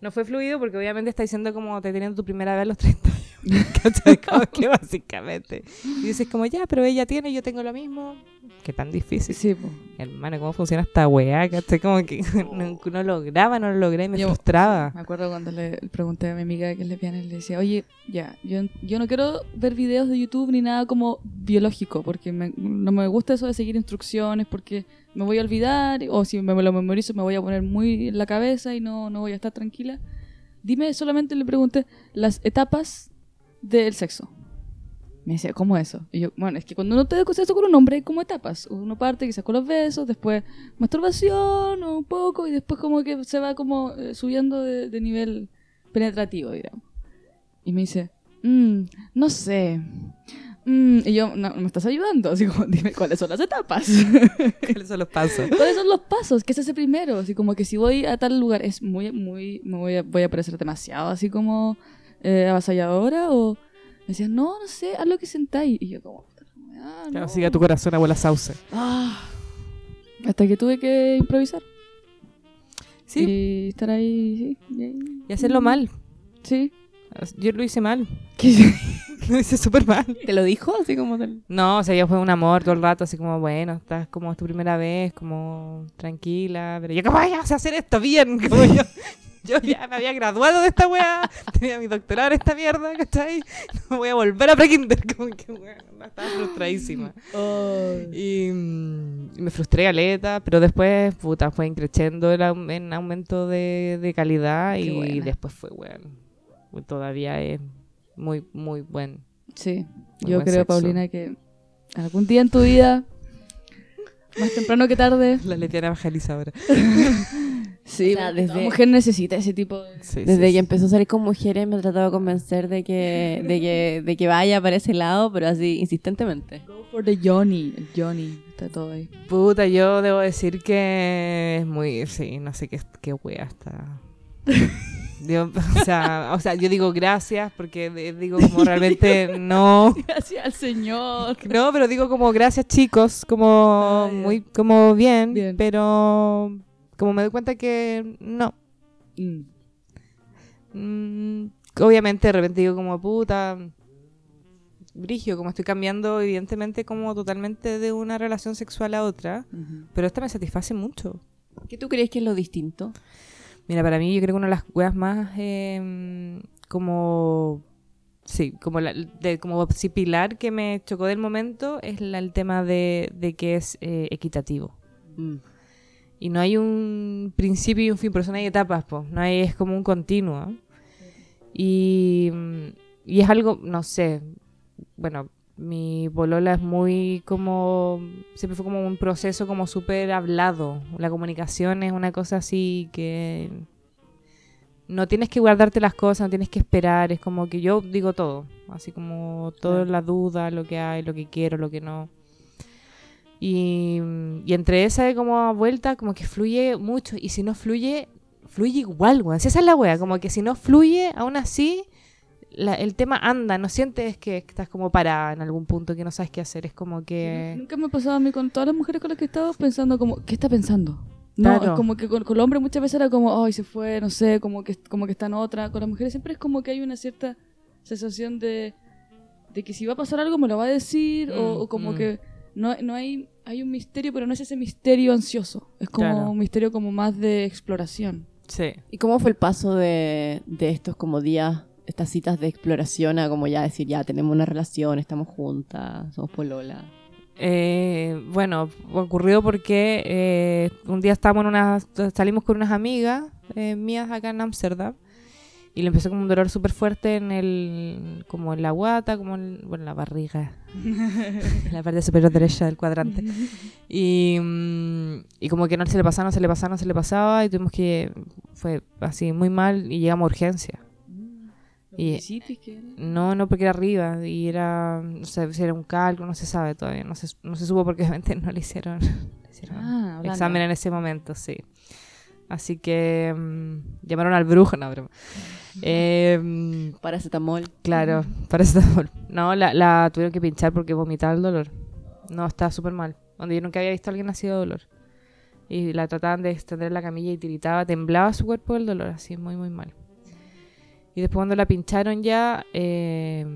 No fue fluido porque obviamente está diciendo como te teniendo tu primera vez a los 30 años. (laughs) Como que básicamente. Y dices como, ya, pero ella tiene, yo tengo lo mismo. Qué tan difícil. Sí, po. Hermano, ¿cómo funciona esta weá? ¿Cachai? Como que (laughs) no, no lograba, no lo logré y me Yo- frustraba. Me acuerdo cuando le pregunté a mi amiga que es lesbiana y le decía, oye, ya, yo, yo no quiero ver videos de YouTube ni nada como biológico, porque me- no me gusta eso de seguir instrucciones, porque me voy a olvidar, o si me lo memorizo me voy a poner muy en la cabeza y no, no voy a estar tranquila. Dime, solamente le pregunté las etapas del sexo. Me decía, ¿cómo eso? Y yo, bueno, es que cuando uno te sexo con un hombre hay como etapas. Uno parte quizás con los besos, después masturbación o un poco, y después como que se va como eh, subiendo de, de nivel penetrativo, digamos. Y me dice, "Mm, no sé. Mm", y yo, no, me estás ayudando, (laughs) así como, dime cuáles son las etapas. (laughs) ¿Cuáles son los pasos? ¿Cuáles son los pasos? ¿Qué es ese primero? Así como que si voy a tal lugar es muy, muy, me voy a, voy a parecer demasiado así como eh, avasalladora o me decían, no, no sé, haz lo que sentáis. Y yo como, ah, no. siga tu corazón, abuela sauce. Ah. Hasta que tuve que improvisar. Sí, Y estar ahí, sí. y hacerlo mal. Sí. Yo lo hice mal. (laughs) ¿Qué? (laughs) Lo hice súper mal. ¿Te lo dijo? Así como del... No, o sea, yo fue un amor todo el rato, así como, bueno, estás como es tu primera vez, como tranquila, pero yo, ¿cómo vayas a hacer esto bien? (laughs) Como yo, yo ya me había graduado de esta weá, tenía mi doctorado en esta mierda, ¿cachai? (laughs) No voy a volver a pre-kinder, (laughs) como que, weón, estaba frustradísima. Y, mm, y me frustré aleta, pero después, puta, fue increciendo en aumento de, de calidad Qué y buena. después fue, weón, todavía es muy, muy buen. Sí. Muy Yo buen creo, sexo. Paulina, que algún día en tu vida, más temprano que tarde, La lesbiana evangelizadora. (laughs) sí, O sea, desde... la mujer necesita ese tipo de... Sí, Desde sí. que empezó a salir con mujeres me he tratado de convencer de que, de que, de que vaya para ese lado, pero así insistentemente. Go for the Johnny. El Johnny. Está todo ahí. Puta, yo debo decir que es muy. Sí, no sé qué, qué wea está. (laughs) Digo, o, sea, o sea, yo digo gracias porque de- digo como realmente no. (laughs) Gracias al Señor. No, pero digo como gracias chicos, como Ah, ya. muy como bien, Bien. pero como me doy cuenta que no. Mm. Mm, obviamente de repente digo como puta, brigio, como estoy cambiando evidentemente como totalmente de una relación sexual a otra, pero esta me satisface mucho. ¿Qué tú crees que es lo distinto? Mira, para mí yo creo que una de las weas más eh, como... Sí, como, la, de, como sí, pilar que me chocó del momento es la- el tema de, de que es eh, equitativo. Mm. Y no hay un principio y un fin, por eso no hay etapas, pues. No hay, es como un continuo. Y, mm, y es algo, no sé, bueno, mi bolola es muy como, siempre fue como un proceso como súper hablado. La comunicación es una cosa así que no tienes que guardarte las cosas, no tienes que esperar, es como que yo digo todo, así como toda Claro. la duda, lo que hay, lo que quiero, lo que no. Y, y entre esa como vuelta, como que fluye mucho. Y si no fluye, fluye igual, weón. Si esa es la wea, como que si no fluye, aún así, la- el tema anda. No sientes que estás como parada en algún punto, que no sabes qué hacer. Es como que. Nunca me ha pasado a mí con todas las mujeres con las que he estado pensando como, ¿qué está pensando? No, Claro. es como que con, con el hombre muchas veces era como, ay, se fue, no sé, como que, como que está en otra. Con las mujeres siempre es como que hay una cierta sensación de, de que si va a pasar algo me lo va a decir, o, Mm, o como mm. que no, no hay, hay un misterio, pero no es ese misterio ansioso. Es como Claro. un misterio como más de exploración. Sí. ¿Y cómo fue el paso de, de estos como días, estas citas de exploración a como ya decir, ya tenemos una relación, estamos juntas, somos polola? Eh, bueno, ocurrió porque eh, un día estábamos en una, salimos con unas amigas eh, mías acá en Ámsterdam y le empezó como un dolor súper fuerte en el, como en la guata, como en, bueno, en la barriga, en (laughs) la parte superior derecha del cuadrante. Y, mm, y como que no se le pasaba, no se le pasaba, no se le pasaba y tuvimos que, fue así muy mal y llegamos a urgencia. Y-. No, no, porque era arriba y era, no sé si era un cálculo, no se sabe todavía, no se, no se supo porque obviamente no le hicieron, (laughs) le hicieron Ah, examen en ese momento, sí. Así que mm, llamaron al brujo, no, broma. Eh, Paracetamol. claro, paracetamol. No, la, la tuvieron que pinchar porque vomitaba el dolor. No, estaba súper mal. Donde yo nunca había visto a alguien así de dolor. Y la trataban de extender en la camilla y tiritaba, temblaba su cuerpo del dolor, así, muy, muy mal. Y después cuando la pincharon ya, eh,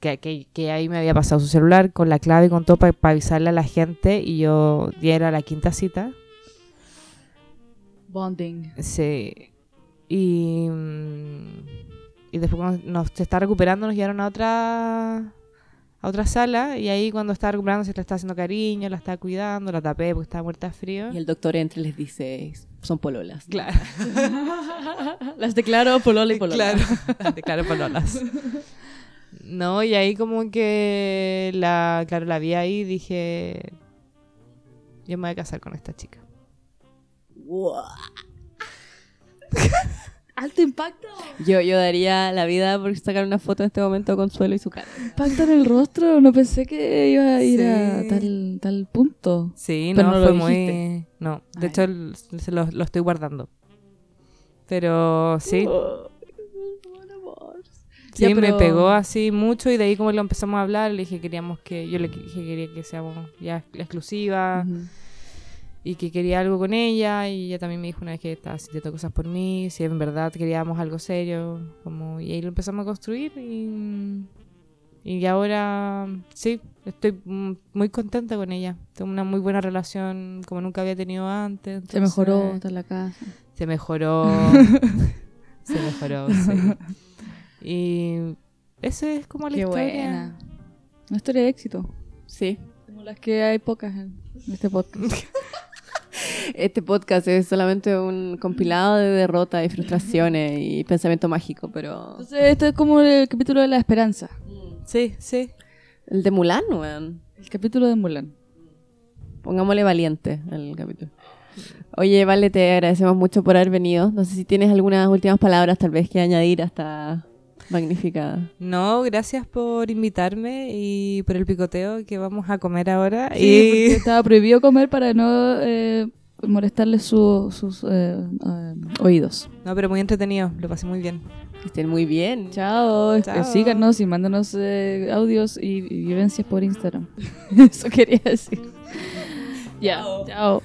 que, que, que ahí me había pasado su celular con la clave y con todo para avisarle a la gente y yo ya era la quinta cita. Bonding. Sí. Y, mm, y después cuando nos se está recuperando nos llevaron a otra a otra sala y ahí cuando estaba recuperando se le estaba haciendo cariño, la estaba cuidando, la tapé porque estaba muerta de frío. Y el doctor entre les dice, son pololas. Claro, (laughs) Las declaro polola y polola. claro, (laughs) declaro pololas. No, y ahí como que la, claro, la vi ahí y dije, yo me voy a casar con esta chica. (laughs) Alto impacto. Yo, yo daría la vida por sacar una foto en este momento con Consuelo y su cara. Impacto en el rostro. No pensé que iba a ir a tal, tal punto. Sí, Pero no, no lo fue muy... No, de Ay. hecho el- se lo, lo estoy guardando. Pero sí, sí, Ya, me pero- pegó así mucho y de ahí como lo empezamos a hablar, le dije queríamos que, yo le dije que quería que seamos ya exclusiva. Y que quería algo con ella y ella también me dijo una vez que estaba sintiendo cosas por mí, si en verdad queríamos algo serio, como y ahí lo empezamos a construir y, y ahora sí, estoy muy contenta con ella, tengo una muy buena relación como nunca había tenido antes. Se mejoró, entonces- está en la casa. se mejoró. (laughs) se mejoró, sí. Y eso es como la Qué historia. buena. Una historia de éxito. Sí. Como las que hay pocas en este podcast. (laughs) Este podcast es solamente un compilado de derrotas y frustraciones y pensamiento mágico, pero... Entonces, esto es como el capítulo de la esperanza. Sí, sí. El de Mulan, weón. El capítulo de Mulan. Pongámosle valiente al capítulo. Oye, Vale, te agradecemos mucho por haber venido. No sé si tienes algunas últimas palabras tal vez que añadir a esta magnífica... No, gracias por invitarme y por el picoteo que vamos a comer ahora. Sí, y porque (laughs) estaba prohibido comer para no eh, molestarle su- sus eh, eh, oídos. No, pero muy entretenido, lo pasé muy bien. Que estén muy bien. Chao, eh, Chao. síganos y mándanos eh, audios y, y vivencias por Instagram. (laughs) Eso quería decir. Ya, chao.